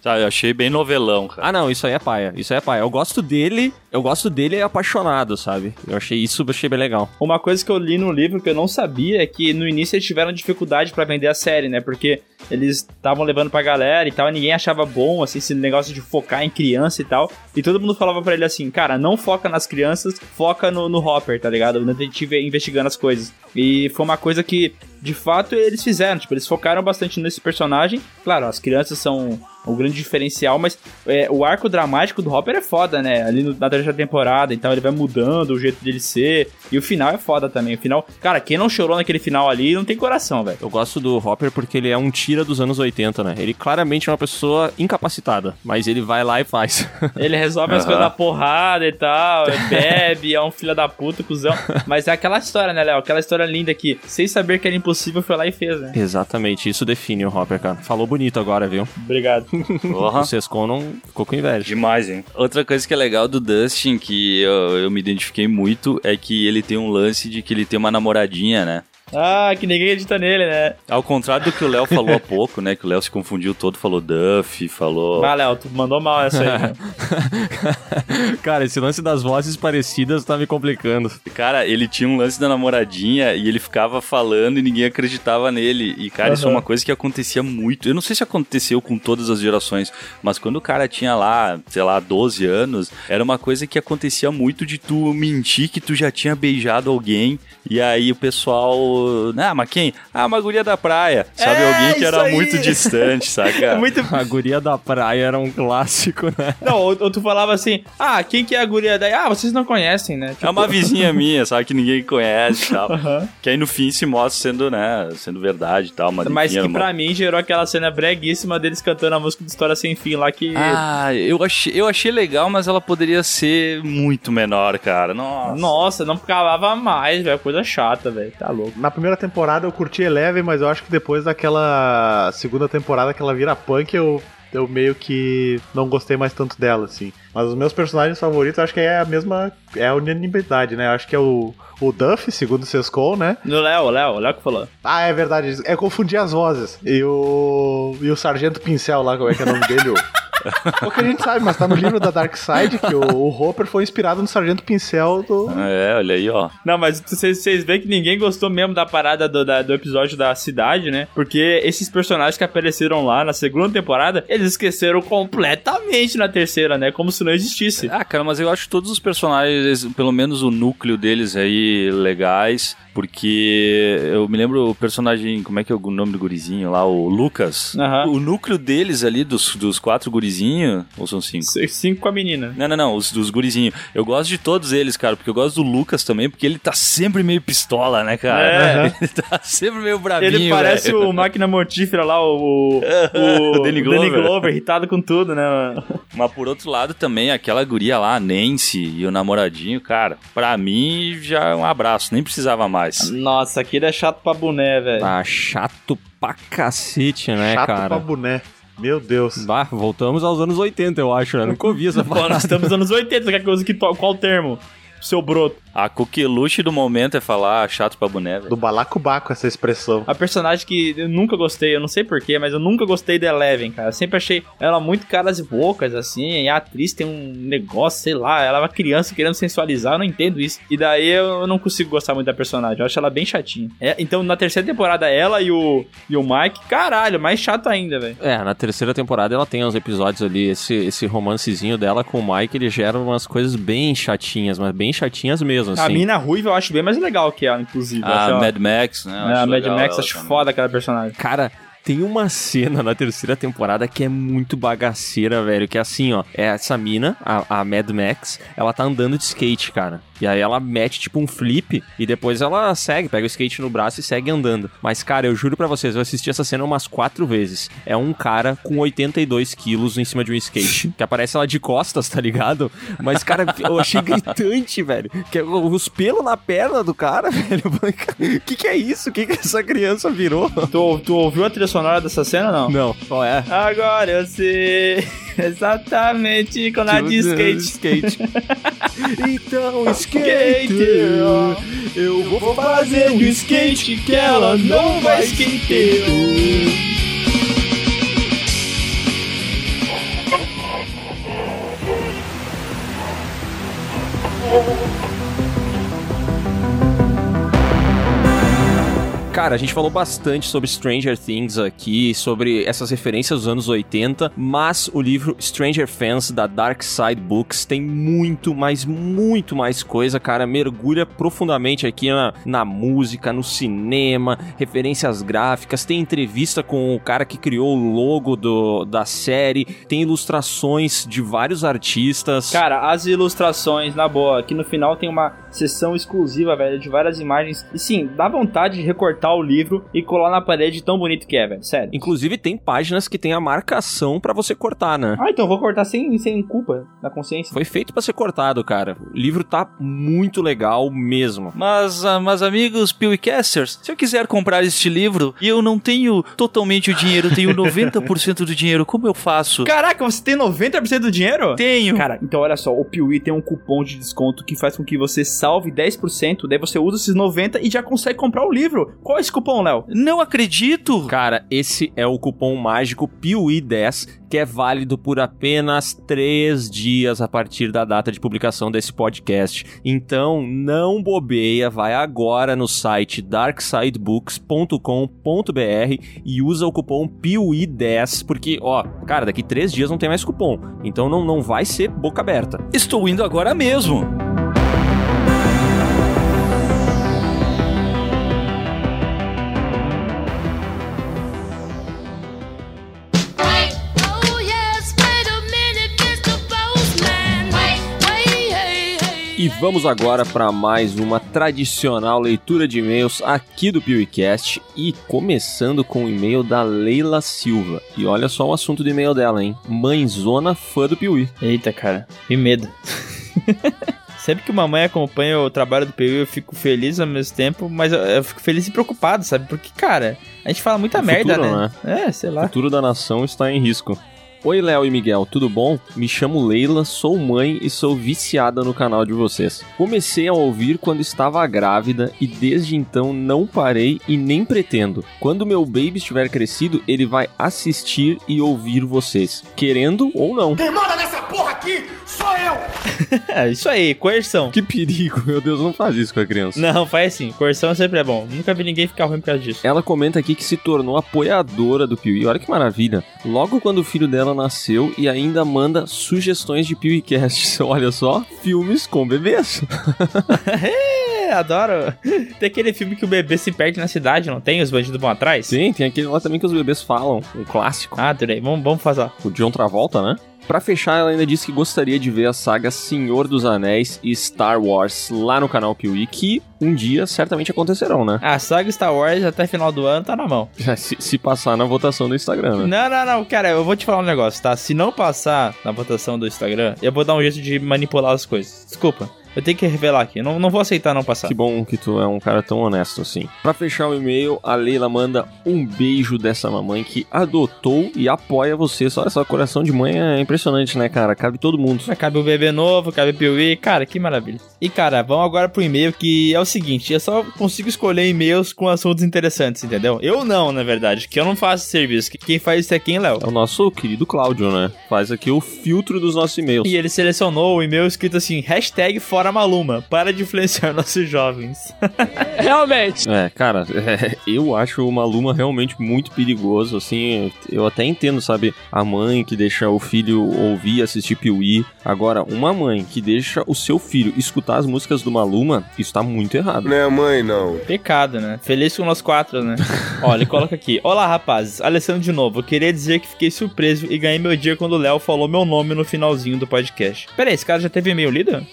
Sabe, eu achei bem novelão, cara.
Ah, não, isso aí é paia. Isso aí é paia. Eu gosto dele, eu gosto dele apaixonado, sabe? Eu achei isso, eu achei bem legal.
Uma coisa que eu li no livro que eu não sabia é que no início eles tiveram dificuldade pra vender a série, né? Porque eles estavam levando pra galera e tal, e ninguém achava bom, assim, esse negócio de focar em criança e tal. E todo mundo falava pra ele assim, cara, não foca nas crianças, foca no, no Hopper, tá ligado? No detetive investigando as coisas. E foi uma coisa que, de fato, eles fizeram. Tipo, eles focaram bastante nesse personagem. Claro, as crianças são o grande diferencial, mas é, o arco dramático do Hopper é foda, né? Ali no- na terceira temporada, então ele vai mudando o jeito dele ser. E o final é foda também. O final, cara, quem não chorou naquele final ali não tem coração, velho.
Eu gosto do Hopper porque ele é um tira dos anos 80, né? Ele claramente é uma pessoa incapacitada, mas ele vai lá e faz. *laughs*
Ele resolve as coisas da porrada e tal, *laughs* bebe, é um filho da puta, cuzão. Mas é aquela história, né, Léo? Aquela história linda que, sem saber que era impossível, foi lá e fez, né?
Exatamente, isso define o Hopper, cara. Falou bonito agora, viu?
Obrigado.
Porra.
O Sescon não ficou com inveja.
Demais, hein? Outra coisa que é legal do Dustin, que eu, eu me identifiquei muito, é que ele tem um lance de que ele tem uma namoradinha, né?
Ah, que ninguém acredita nele, né?
Ao contrário do que o Léo falou há pouco, né? Que o Léo se confundiu todo, falou Duff, falou.
Ah, Léo, tu mandou mal essa aí. né? *laughs*
cara, esse lance das vozes parecidas tá me complicando.
Cara, ele tinha um lance da namoradinha e ele ficava falando e ninguém acreditava nele. E, cara, isso é uma coisa que acontecia muito. Eu não sei se aconteceu com todas as gerações, mas quando o cara tinha lá, sei lá, 12 anos, era uma coisa que acontecia muito de tu mentir que tu já tinha beijado alguém. E aí o pessoal. Ah, mas quem? Ah, uma guria da praia. Sabe?
É,
alguém que era
aí.
muito distante, saca? *laughs*
Muito.
A guria da praia era um clássico, né?
Não, ou, ou tu falava assim, ah, quem que é a guria daí? Ah, vocês não conhecem, né?
É uma vizinha minha, sabe? Que ninguém conhece e tal.
Aham.
Que aí no fim se mostra sendo, né? Sendo verdade e tal. Mas,
Mas que
uma-
pra mim gerou aquela cena breguíssima deles cantando a música de História Sem Fim lá que.
Ah, eu achei, eu achei legal, mas ela poderia ser muito menor, cara. Nossa.
Nossa, não acabava mais, velho. Coisa chata, velho. Tá louco.
Na primeira temporada eu curti Eleven, mas eu acho que depois daquela segunda temporada que ela vira punk, eu, eu meio que não gostei mais tanto dela, assim. Mas os meus personagens favoritos, acho que é a mesma. É a unanimidade, né? Eu acho que é o, o Duff, segundo o Sescon, né?
No Léo, Léo, Léo que falou.
Ah, é verdade. É confundir as vozes. E o. E o Sargento Pincel lá, como é que é o nome dele? *laughs* O- Pouca gente sabe, mas tá no livro da Dark Side que o, o Hopper foi inspirado no Sargento Pincel do.
É, olha aí, ó.
Não, mas vocês vocês veem que ninguém gostou mesmo da parada do, da- do episódio da cidade, né? Porque esses personagens que apareceram lá na segunda temporada, eles esqueceram completamente na terceira, né? Como se não existisse.
Ah, cara, mas eu acho todos os personagens, pelo menos o núcleo deles aí, legais. Porque eu me lembro o personagem, como é que é o nome do gurizinho lá? O Lucas.
Aham.
O núcleo deles ali, dos, dos quatro gurizinhos, ou são cinco?
Cinco com a menina.
Não, não, não, os dos gurizinhos. Eu gosto de todos eles, cara, porque eu gosto do Lucas também, porque ele tá sempre meio pistola, né, cara?
É. *laughs*
Ele tá sempre meio bravinho,
Ele parece
velho.
o máquina mortífera lá, o. O, *laughs*
O Danny Glover.
irritado com tudo, né, mano?
Mas por outro lado também, aquela guria lá, a Nancy e o namoradinho, cara, pra mim já é um abraço, nem precisava mais.
Nossa, aquele é chato pra boné, velho.
Tá chato pra cacete, né,
Chato
cara?
pra boné. Meu Deus.
Bah, voltamos aos anos 80, eu acho, né? Nunca ouvi essa *laughs*
Pô, nós estamos nos anos 80, quer coisa que to- qual termo? Seu broto.
A coqueluche do momento é falar chato pra boné, velho.
Do balacobaco essa expressão.
A personagem que eu nunca gostei, eu não sei porquê, mas eu nunca gostei da Eleven, cara. Eu sempre achei ela muito caras e bocas, assim, e a atriz tem um negócio, sei lá, ela é uma criança querendo sensualizar, eu não entendo isso. E daí eu não consigo gostar muito da personagem, eu acho ela bem chatinha. É, então na terceira temporada, ela e o, e o Mike, caralho, mais chato ainda, velho.
É, na terceira temporada ela tem uns episódios ali, esse, esse romancezinho dela com o Mike, ele gera umas coisas bem chatinhas, mas bem chatinhas mesmo, assim.
A mina ruiva eu acho bem mais legal que ela, inclusive.
A
ela-
Mad Max, né?
É,
acho
a Mad
legal
Max, acho
também.
foda aquela personagem.
Cara, tem uma cena na terceira temporada que é muito bagaceira, velho. Que é assim, ó. É essa mina, a, a Mad Max, ela tá andando de skate, cara. E aí ela mete tipo um flip e depois ela segue, pega o skate no braço e segue andando. Mas, cara, eu juro pra vocês, eu assisti essa cena umas quatro vezes. É um cara com 82 quilos em cima de um skate. *laughs* que aparece ela de costas, tá ligado? Mas, cara, eu achei gritante, velho. Que é os pelos na perna do cara, *laughs* velho. Eu falei, "Cara, O que, que é isso? O que, que essa criança virou?
Tu, tu ouviu a trilha sonora dessa cena não?
Não, qual é?
Agora eu sei *laughs* exatamente quando ela de skate.
skate. *laughs* então,
Skate,
eu vou
fazer um skate que ela não vai skater.
Cara, a gente falou bastante sobre Stranger Things aqui, sobre essas referências dos anos 80, mas o livro Stranger Fans da Dark Side Books tem muito, mas muito mais coisa, cara. Mergulha profundamente aqui na, na música, no cinema, referências gráficas, tem entrevista com o cara que criou o logo do, da série, tem ilustrações de vários artistas.
Cara, as ilustrações, na boa, aqui no final tem uma sessão exclusiva, velho, de várias imagens. E sim, dá vontade de recortar o livro e colar na parede tão bonito que é, velho. Sério.
Inclusive tem páginas que tem a marcação pra você cortar, né?
Ah, então eu vou cortar sem, sem culpa na consciência.
Foi feito pra ser cortado, cara. O livro tá muito legal mesmo.
Mas, ah, mas amigos PewCasters, se eu quiser comprar este livro e eu não tenho totalmente o dinheiro, tenho *laughs* 90% do dinheiro, como eu faço?
Caraca, você tem 90% do dinheiro?
Tenho.
Cara, então olha só, o Piuí tem um cupom de desconto que faz com que você salve 10%, daí você usa esses 90 e já consegue comprar o livro. Qual é esse cupom, Léo?
Não acredito.
Cara, esse é o cupom mágico PIUI10, que é válido por apenas 3 dias a partir da data de publicação desse podcast. Então, não bobeia, vai agora no site darksidebooks.com.br e usa o cupom PIUI10, porque, ó, cara, daqui 3 dias não tem mais cupom. Então não, não vai ser boca aberta.
Estou indo agora mesmo.
Vamos agora para mais uma tradicional leitura de e-mails aqui do PeeWeeCast e começando com o e-mail da Leila Silva. E olha só o assunto do e-mail dela, hein? Mãezona fã do Piuí.
Eita, cara, que medo. *laughs* Sempre que uma mãe acompanha o trabalho do Piuí, eu fico feliz ao mesmo tempo, mas eu, eu fico feliz e preocupado, sabe? Porque, cara, a gente fala muita
O
merda,
futuro,
né? É, sei
O
lá.
futuro da nação está em risco. Oi, Léo e Miguel, tudo bom? Me chamo Leila, sou mãe e sou viciada no canal de vocês. Comecei a ouvir quando estava grávida e desde então não parei e nem pretendo. Quando meu baby estiver crescido, ele vai assistir e ouvir vocês, querendo ou não.
Quem manda nessa porra aqui sou eu! *laughs*
É, isso aí, coerção.
Que perigo, meu Deus, não faz isso com a criança.
Não, faz assim, coerção sempre é bom. Nunca vi ninguém ficar ruim por causa disso.
Ela comenta aqui que se tornou apoiadora do Piuí. Olha que maravilha. Logo quando o filho dela nasceu e ainda manda sugestões de PeeWeeCast. *laughs* Olha só, filmes com bebês. *laughs*
É, adoro. Tem aquele filme que o bebê se perde na cidade, não tem? Os bandidos vão atrás?
Sim, tem aquele lá também que os bebês falam, um clássico.
Ah, adorei. Vamos, vamos fazer.
O John Travolta, né? Pra fechar, ela ainda disse que gostaria de ver a saga Senhor dos Anéis e Star Wars lá no canal Piuí, que um dia certamente acontecerão, né?
A saga Star Wars até final do ano tá na mão. *laughs*
Se, se passar na votação do Instagram, né?
Não, não, não, cara, eu vou te falar um negócio, tá? Se não passar na votação do Instagram, eu vou dar um jeito de manipular as coisas. Desculpa. Eu tenho que revelar aqui. Não, não vou aceitar não passar.
Que bom que tu é um cara tão honesto assim. Pra fechar o e-mail, a Leila manda um beijo dessa mamãe que adotou e apoia você. Só essa coração de mãe é impressionante, né, cara? Cabe todo mundo.
Cabe o bebê novo, cabe o Piuí, cara, que maravilha. E cara, vamos agora pro e-mail que é o seguinte, eu só consigo escolher e-mails com assuntos interessantes, entendeu? Eu não, na verdade, que eu não faço serviço. Que Quem faz isso é quem, Léo?
É o nosso querido Cláudio, né? Faz aqui o filtro dos nossos e-mails.
E ele selecionou o e-mail escrito assim, hashtag fora Maluma, para de influenciar *laughs* nossos jovens. *laughs*
É, cara, é, eu acho o Maluma realmente muito perigoso, assim, eu até entendo, sabe, a mãe que deixa o filho ouvir, assistir Piuí, agora, uma mãe que deixa o seu filho escutar as músicas do Maluma, isso tá muito errado.
Não é mãe, não.
Pecado, né? Feliz com nós quatro, né? Olha, ele coloca aqui. Olá, rapazes. Alessandro de novo. Eu queria dizer que fiquei surpreso e ganhei meu dia quando o Léo falou meu nome no finalzinho do podcast. Pera aí, esse cara já teve e-mail lido?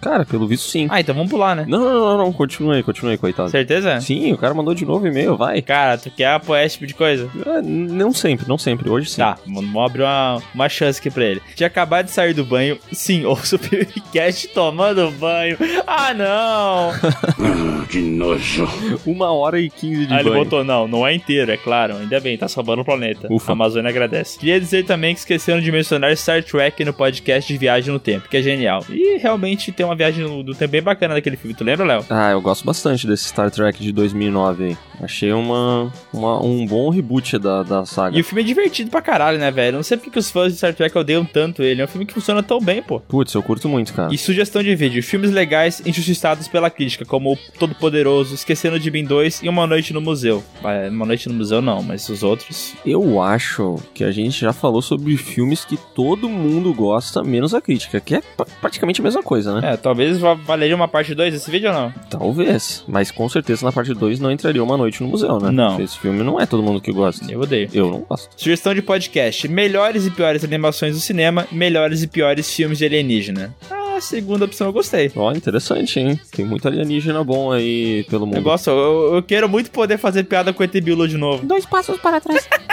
Cara, pelo visto sim.
Ah, então vamos pular, né?
Não, não, não, não, continua aí, continua aí, coitado.
Certeza?
Sim, o cara mandou de novo e-mail, vai.
Cara, tu quer apoiar esse tipo de coisa?
É, não sempre, não sempre, hoje sim.
Tá, vamos abrir uma, uma chance aqui pra ele. Tinha acabado de sair do banho. Sim, *laughs* ouço o podcast tomando banho. Ah, não! *laughs*
Que nojo.
Uma hora e quinze de
Ah, ele
banho.
botou, não, não é inteiro, é claro. Ainda bem, tá salvando o planeta.
Ufa.
A Amazônia agradece. Queria dizer também que esqueceram de mencionar Star Trek no podcast de Viagem no Tempo, que é genial. E realmente tem uma viagem do, do tempo bem bacana daquele filme. Tu lembra, Léo?
Ah, eu gosto bastante desse Star Trek de 2009 aí. Achei uma, uma- um bom reboot da, da saga.
E o filme é divertido pra caralho, né, velho? Não sei porque que os fãs de Star Trek odeiam tanto ele. É um filme que funciona tão bem, pô.
Putz, eu curto muito, cara.
E sugestão de vídeo: filmes legais injustiçados pela crítica, como O Todo Poderoso, Esquecendo de Mim 2 e Uma Noite no Museu. Ah, Uma Noite no Museu não, mas os outros.
Eu acho que a gente já falou sobre filmes que todo mundo gosta, menos a crítica, que é pra- praticamente a mesma coisa, né?
É, talvez va- valeria uma parte 2 desse vídeo ou não?
Talvez, mas com certeza na parte 2 não entraria Uma Noite no Museu, né?
Não.
Esse filme não é todo mundo que gosta.
Eu odeio.
Eu não gosto.
Sugestão de podcast: melhores e piores animações do cinema, melhores e piores filmes de alienígena. Ah, a segunda opção eu gostei.
Ó, interessante, hein? Tem muito alienígena bom aí pelo mundo.
Eu gosto, eu, eu quero muito poder fazer piada com o ET Bilu de novo.
Dois passos para trás, *laughs*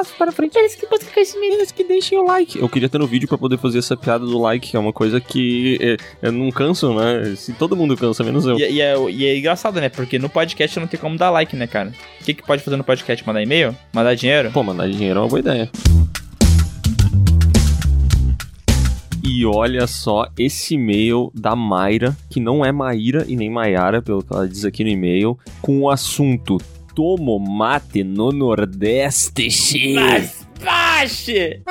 passos para frente. Eles que buscam conhecimento, eles que deixem o like. Eu queria ter no vídeo pra poder fazer essa piada do like, que é uma coisa que é, eu não canso, né? Se todo mundo cansa, menos eu.
E, e é, e é engraçado, né? Porque no podcast não tem como dar like, né, cara? O que, que pode fazer no podcast? Mandar e-mail? Mandar dinheiro?
Pô, mandar dinheiro é uma boa ideia. E olha só esse e-mail da Mayra, que não é Maíra e nem Maiara, pelo que ela diz aqui no e-mail, com o assunto Tomo mate no Nordeste, che.
Mas, baixe!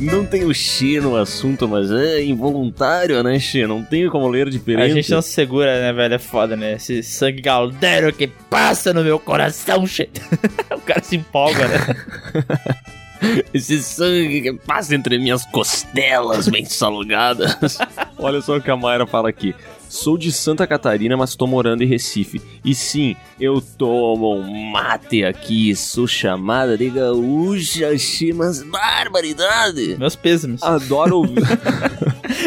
Não tem o che no assunto, mas é involuntário, né, che? Não tem como ler diferente.
A gente não se segura, né, velho? É foda, né? Esse sangue galdeiro que passa no meu coração, che. *laughs* o cara se empolga, né? *laughs*
Esse sangue que passa entre minhas costelas bem salgadas. *laughs* Olha só o que a Mayra fala aqui. Sou de Santa Catarina, mas tô morando em Recife. E sim, eu tomo um mate aqui, sou chamada de gaúcha, umas barbaridade.
Meus pêsames.
Adoro ouvir. *laughs*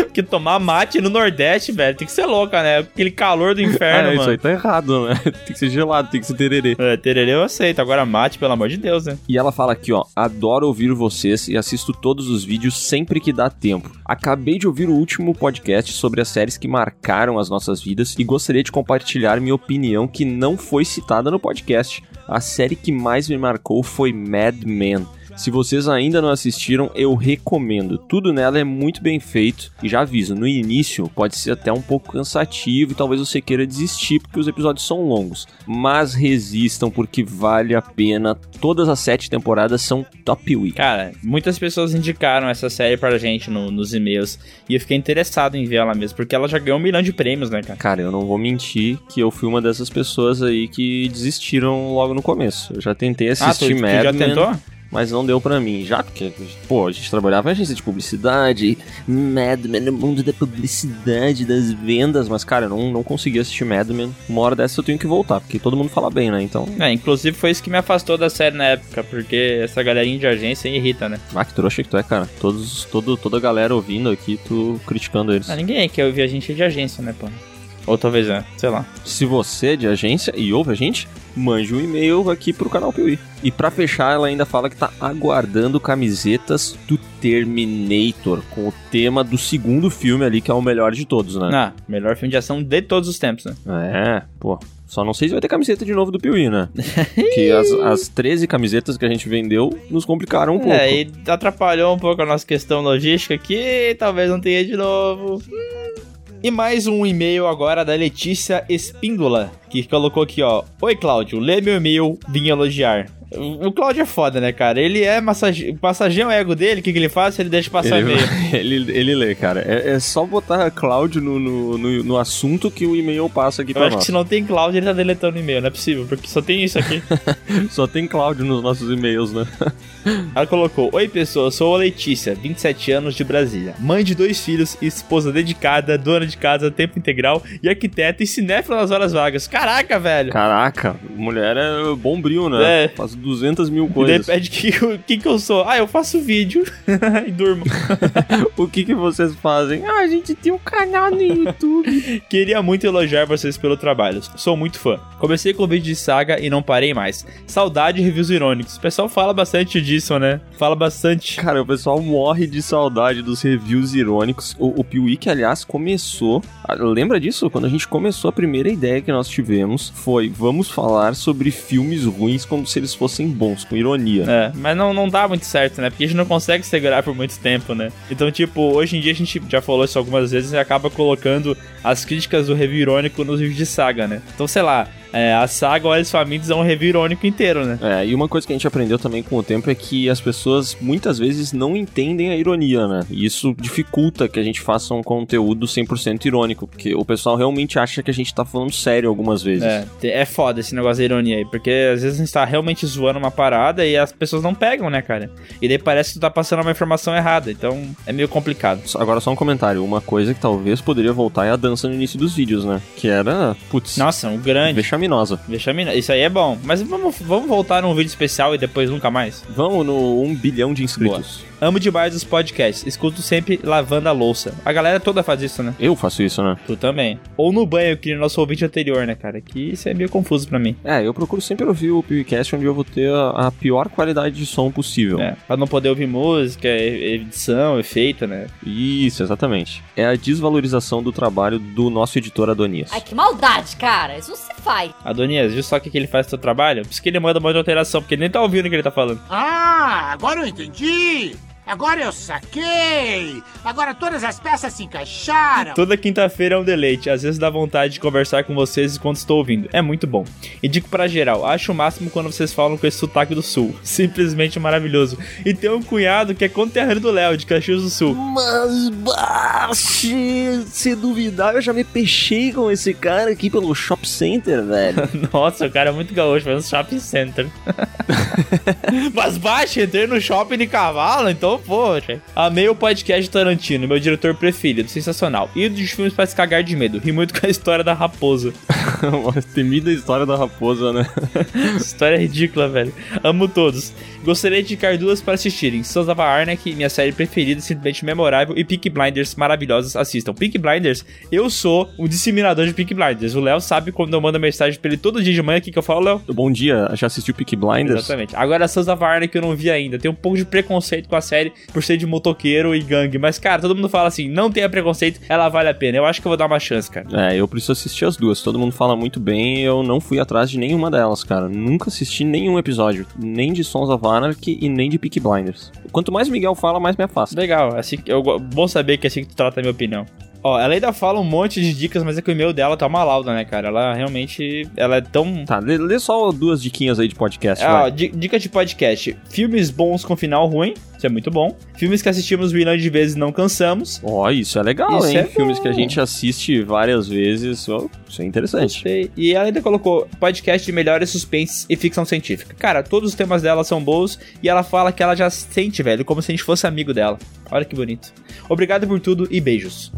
Porque tomar mate no Nordeste, velho, tem que ser louca, né? Aquele calor do inferno,
isso
mano.
aí tá errado, né? *laughs* Tem que ser gelado, tem que ser tererê.
É, tererê eu aceito, agora mate, pelo amor de Deus, né?
E ela fala aqui, ó, adoro ouvir vocês e assisto todos os vídeos sempre que dá tempo. Acabei de ouvir o último podcast sobre as séries que marcaram as nossas vidas e gostaria de compartilhar minha opinião que não foi citada no podcast. A série que mais me marcou foi Mad Men. Se vocês ainda não assistiram, eu recomendo. Tudo nela é muito bem feito. E já aviso, no início pode ser até um pouco cansativo e talvez você queira desistir porque os episódios são longos. Mas resistam porque vale a pena. Todas as sete temporadas são top week.
Cara, muitas pessoas indicaram essa série pra gente no- nos e-mails e eu fiquei interessado em ver ela mesmo, porque ela já ganhou um milhão de prêmios, né, cara?
Cara, eu não vou mentir que eu fui uma dessas pessoas aí que desistiram logo no começo. Eu já tentei
Ah, tu,
assistir
tu já tentou?
Mas não deu pra mim. Já porque, pô, a gente trabalhava em agência de publicidade, Mad Men no mundo da publicidade, das vendas, mas cara, eu não, não consegui assistir Mad Men. Uma hora dessa eu tenho que voltar, porque todo mundo fala bem, né? Então,
É, inclusive foi isso que me afastou da série na época, porque essa galerinha de agência irrita, né?
ah, que trouxa que tu é, cara. Todos, todo, toda a galera ouvindo aqui, tu criticando eles.
Ah, ninguém quer ouvir a gente de agência, né, pô? Ou talvez é, sei lá.
Se você é de agência e ouve a gente, mande um e-mail aqui pro canal Piuí. E pra fechar, ela ainda fala que tá aguardando camisetas do Terminator, com o tema do segundo filme ali, que é o melhor de todos, né?
Ah, melhor filme de ação de todos os tempos, né?
É, pô. Só não sei se vai ter camiseta de novo do Piuí, né? *laughs* que as, as 13 camisetas que a gente vendeu nos complicaram um pouco.
É, e atrapalhou um pouco a nossa questão logística aqui, talvez não tenha de novo. Hum. E mais um e-mail agora da Letícia Espíndola, que colocou aqui, ó. Oi, Cláudio, lê meu e-mail, vim elogiar. O o Cláudio é foda, né, cara? Ele é massage... massageia o ego dele, o que, que ele faz? Ele deixa passar
Ele,
e-mail. *laughs*
ele, ele lê, cara. É, é só botar Cláudio no, no, no, no assunto que o e-mail passa aqui
Eu
pra
acho que
nós.
se não tem Cláudio, ele tá deletando o e-mail, não é possível, porque só tem isso aqui. *laughs*
Só tem Cláudio nos nossos e-mails, né? *laughs*
Ela colocou: Oi, pessoal, sou a Letícia, 27 anos de Brasília. Mãe de dois filhos, esposa dedicada, dona de casa, tempo integral e arquiteta e cinéfila nas horas vagas. Caraca, velho!
Caraca, mulher é bombril, né?
É.
Faz 200 mil
E
coisas.
pede que, o que, que eu sou. Ah, eu faço vídeo *laughs* e durmo. *laughs*
o que, que vocês fazem? Ah, a gente tem um canal no YouTube. *laughs*
Queria muito elogiar vocês pelo trabalho. Sou muito fã. Comecei com o vídeo de saga e não parei mais. Saudade de reviews irônicos. O pessoal fala bastante disso, né? Fala bastante.
Cara, o pessoal morre de saudade dos reviews irônicos. O, o Piuí, que aliás começou. Lembra disso? Quando a gente começou a primeira ideia que nós tivemos foi vamos falar sobre filmes ruins como se eles fossem bons, com ironia.
É, mas não, não dá muito certo, né? Porque a gente não consegue segurar por muito tempo, né? Então, tipo, hoje em dia a gente já falou isso algumas vezes e acaba colocando as críticas do review irônico nos vídeos de saga, né? Então, sei lá, é, a saga Olhos Famintos é um review irônico inteiro, né?
É, e uma coisa que a gente aprendeu também com o tempo é que as pessoas muitas vezes não entendem a ironia, né? E isso dificulta que a gente faça um conteúdo 100% irônico, porque o pessoal realmente acha que a gente tá falando sério algumas vezes.
É, é foda esse negócio da ironia aí, porque às vezes a gente tá realmente zoando uma parada e as pessoas não pegam, né, cara? E daí parece que tu tá passando uma informação errada, então é meio complicado.
Agora só um comentário, uma coisa que talvez poderia voltar é a dança no início dos vídeos, né? Que era, putz,
Nossa, um grande.
Vexaminosa.
Vexamina. Isso aí é bom. Mas vamos, vamos voltar num vídeo especial e depois nunca mais?
Vamos no 1 bilhão de inscritos.
Amo demais os podcasts. Escuto sempre lavando a louça. A galera toda faz isso, né?
Eu faço isso, né?
Tu também. Ou no banho, que no nosso ouvinte anterior, né, cara? Que isso é meio confuso pra mim.
É, eu procuro sempre ouvir o PewCast onde eu vou ter a, a pior qualidade de som possível.
É, pra não poder ouvir música, edição, efeito, né?
Isso, exatamente. É a desvalorização do trabalho do nosso editor Adonias.
Ai, que maldade, cara. Isso se faz.
Adonias, viu só o que, que ele faz no seu trabalho? Por isso que ele manda um monte de alteração, porque ele nem tá ouvindo o que ele tá falando.
Ah, agora eu entendi. Agora eu saquei. Agora todas as peças se encaixaram.
Toda quinta-feira é um deleite. Às vezes dá vontade de conversar com vocês enquanto estou ouvindo. É muito bom. E digo pra geral, acho o máximo quando vocês falam com esse sotaque do sul. *laughs* Simplesmente maravilhoso. E tem um cunhado que é conterrâneo do Léo, de Caxias do Sul.
Mas, baixo, se duvidar, eu já me peixei com esse cara aqui pelo Shop Center, velho. *laughs*
Nossa, o cara é muito gaúcho, faz um shopping center. *laughs* Mas baixa, entrei no shopping de cavalo, então, Amei o podcast do Tarantino, meu diretor preferido, sensacional. E dos filmes pra se cagar de medo. Ri muito com a história da raposa. *laughs*
Uma temida história da raposa, né? *laughs*
História ridícula, velho. Amo todos. Gostaria de indicar duas para assistirem. Sons of Anarchy, minha série preferida, simplesmente memorável, e Peak Blinders, maravilhosas, assistam. Peak Blinders, eu sou o disseminador de Peak Blinders. O Léo sabe quando eu mando mensagem pra ele todo dia de manhã, o que, que eu falo, Léo?
Bom dia, já assistiu Peaky Blinders?
Exatamente. Agora, Sons of Anarchy eu não vi ainda. Tem um pouco de preconceito com a série por ser de motoqueiro e gangue. Mas, cara, todo mundo fala assim, não tenha preconceito, ela vale a pena. Eu acho que eu vou dar uma chance, cara.
É, eu preciso assistir as duas. Todo mundo fala muito bem eu não fui atrás de nenhuma delas, cara. Nunca assisti nenhum episódio. Nem de Sons of E nem de Peaky Blinders. Quanto mais Miguel fala, mais me afasta.
Legal, assim, que- eu, bom saber que é assim que tu trata a minha opinião. Ó, ela ainda fala um monte de dicas, mas é que o e-mail dela tá uma lauda, né, cara? Ela realmente, ela é tão...
Tá, lê, lê só duas diquinhas aí de podcast,
É, ó, dica de podcast. Filmes bons com final ruim, isso é muito bom. Filmes que assistimos milhões de vezes e não cansamos.
Ó, isso é legal,
Isso
hein?
é
Filmes que a gente assiste várias vezes. ó, isso é interessante.
E ela ainda colocou podcast de melhores suspense e ficção científica. Cara, todos os temas dela são bons e ela fala que ela já sente, velho, como se a gente fosse amigo dela. Olha que bonito. Obrigado por tudo e beijos.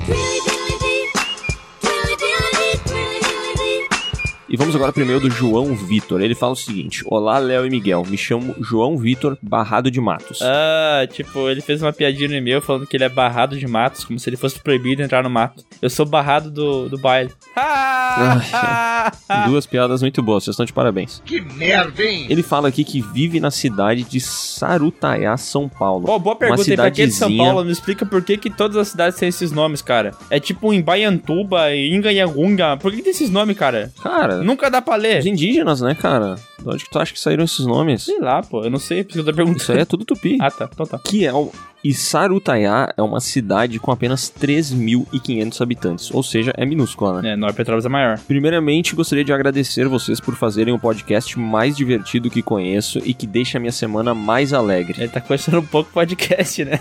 E vamos agora primeiro do João Vitor. Ele fala o seguinte: Olá, Léo e Miguel. Me chamo João Vitor Barrado de Matos.
Ah, tipo, ele fez uma piadinha no e-mail falando que ele é barrado de matos, como se ele fosse proibido entrar no mato. Eu sou barrado do, do baile. *laughs*
Duas piadas muito boas, vocês estão de parabéns.
Que merda, hein?
Ele fala aqui que vive na cidade de Sarutaiá, São Paulo.
Pô, boa pergunta aí pra quem é de São
cidadezinha-
Paulo. Me explica por que, que todas as cidades têm esses nomes, cara. É tipo em Baiantuba, em Inganhagunga. Por que, que tem esses nomes, cara?
Cara,
Nunca dá pra ler.
os indígenas, né, cara? De onde que tu acha que saíram esses nomes?
Sei lá, pô. Eu não sei, por isso que eu tô perguntando.
Isso aí é tudo tupi. *laughs*
Ah, tá. Então tá.
que é o... E Sarutaiá é uma cidade com apenas 3.500 habitantes, ou seja, é minúscula, né?
É, Nor Petrópolis é maior.
Primeiramente, gostaria de agradecer vocês por fazerem o podcast mais divertido que conheço e que deixa a minha semana mais alegre.
Ele tá conhecendo um pouco o podcast, né?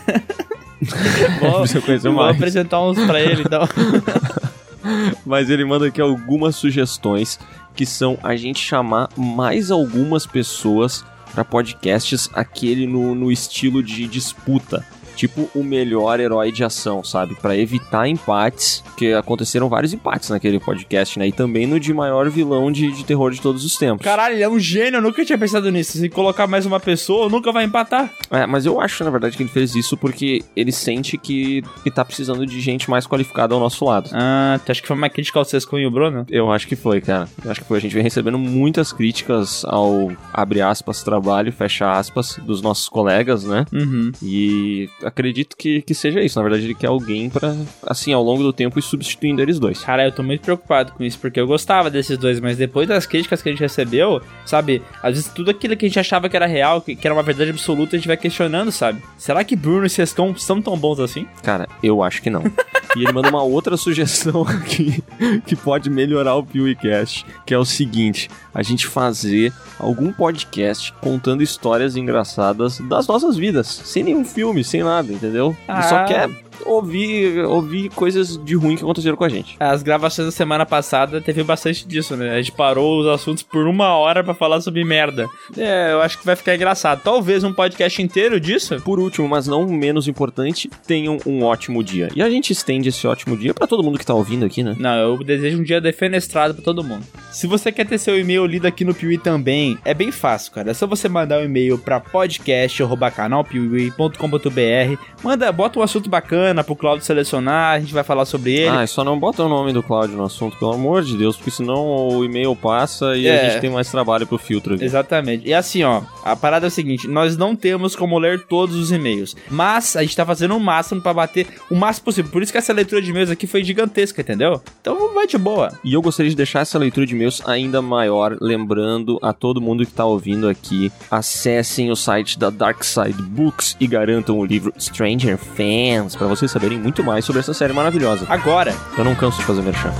*laughs* vou, vou apresentar uns pra ele, então. *laughs* *laughs*
Mas ele manda aqui algumas sugestões que são a gente chamar mais algumas pessoas para podcasts aquele no, no estilo de disputa. Tipo o melhor herói de ação, sabe? Pra evitar empates, porque aconteceram vários empates naquele podcast, né? E também no de maior vilão de, de terror de todos os tempos.
Caralho, ele é um gênio, eu nunca tinha pensado nisso. Se colocar mais uma pessoa, nunca vai empatar.
É, mas eu acho, na verdade, que ele fez isso porque ele sente que, que tá precisando de gente mais qualificada ao nosso lado.
Ah, tu acha que foi uma crítica ao Sescon e o Bruno?
Eu acho que foi, cara. Eu acho que foi. A gente vem recebendo muitas críticas ao, abre aspas, trabalho, fecha aspas, dos nossos colegas, né?
Uhum.
E acredito que, que seja isso. Na verdade, ele quer alguém pra, assim, ao longo do tempo ir substituindo eles dois.
Cara, eu tô muito preocupado com isso, porque eu gostava desses dois, mas depois das críticas que a gente recebeu, sabe? Às vezes tudo aquilo que a gente achava que era real, que, que era uma verdade absoluta, a gente vai questionando, sabe? Será que Bruno e Sescão são tão bons assim?
Cara, eu acho que não. e ele manda uma outra sugestão *laughs* aqui que pode melhorar o PewCast, que é o seguinte: a gente fazer algum podcast contando histórias engraçadas das nossas vidas, sem nenhum filme, sem nada, entendeu?
Ah.
E só quer ouvir, ouvir coisas de ruim que aconteceram com a gente.
As gravações da semana passada teve bastante disso, né? A gente parou os assuntos por uma hora pra falar sobre merda. É, eu acho que vai ficar engraçado. Talvez um podcast inteiro disso.
Por último, mas não menos importante, tenham um ótimo dia. E a gente estende esse ótimo dia pra todo mundo que tá ouvindo aqui, né?
Não, eu desejo um dia defenestrado pra todo mundo. Se você quer ter seu e-mail lido aqui no Piuí também, é bem fácil, cara. É só você mandar um e-mail pra podcast@canalpiuí.com.br. Manda, bota um assunto bacana pro Claudio selecionar, a gente vai falar sobre ele.
Ah, só não bota o nome do Cláudio no assunto, pelo amor de Deus, porque senão o e-mail passa e a
É.
gente tem mais trabalho pro filtro aqui.
Exatamente. E assim, ó, a parada é o seguinte: nós não temos como ler todos os e-mails, mas a gente tá fazendo o máximo pra bater o máximo possível. Por isso que essa leitura de e-mails aqui foi gigantesca, entendeu? Então vai de boa.
E eu gostaria de deixar essa leitura de e-mails ainda maior, lembrando a todo mundo que tá ouvindo aqui, acessem o site da Dark Side Books e garantam o livro Stranger Fans, pra vocês saberem muito mais sobre essa série maravilhosa.
Agora,
Eu não canso de fazer merchan.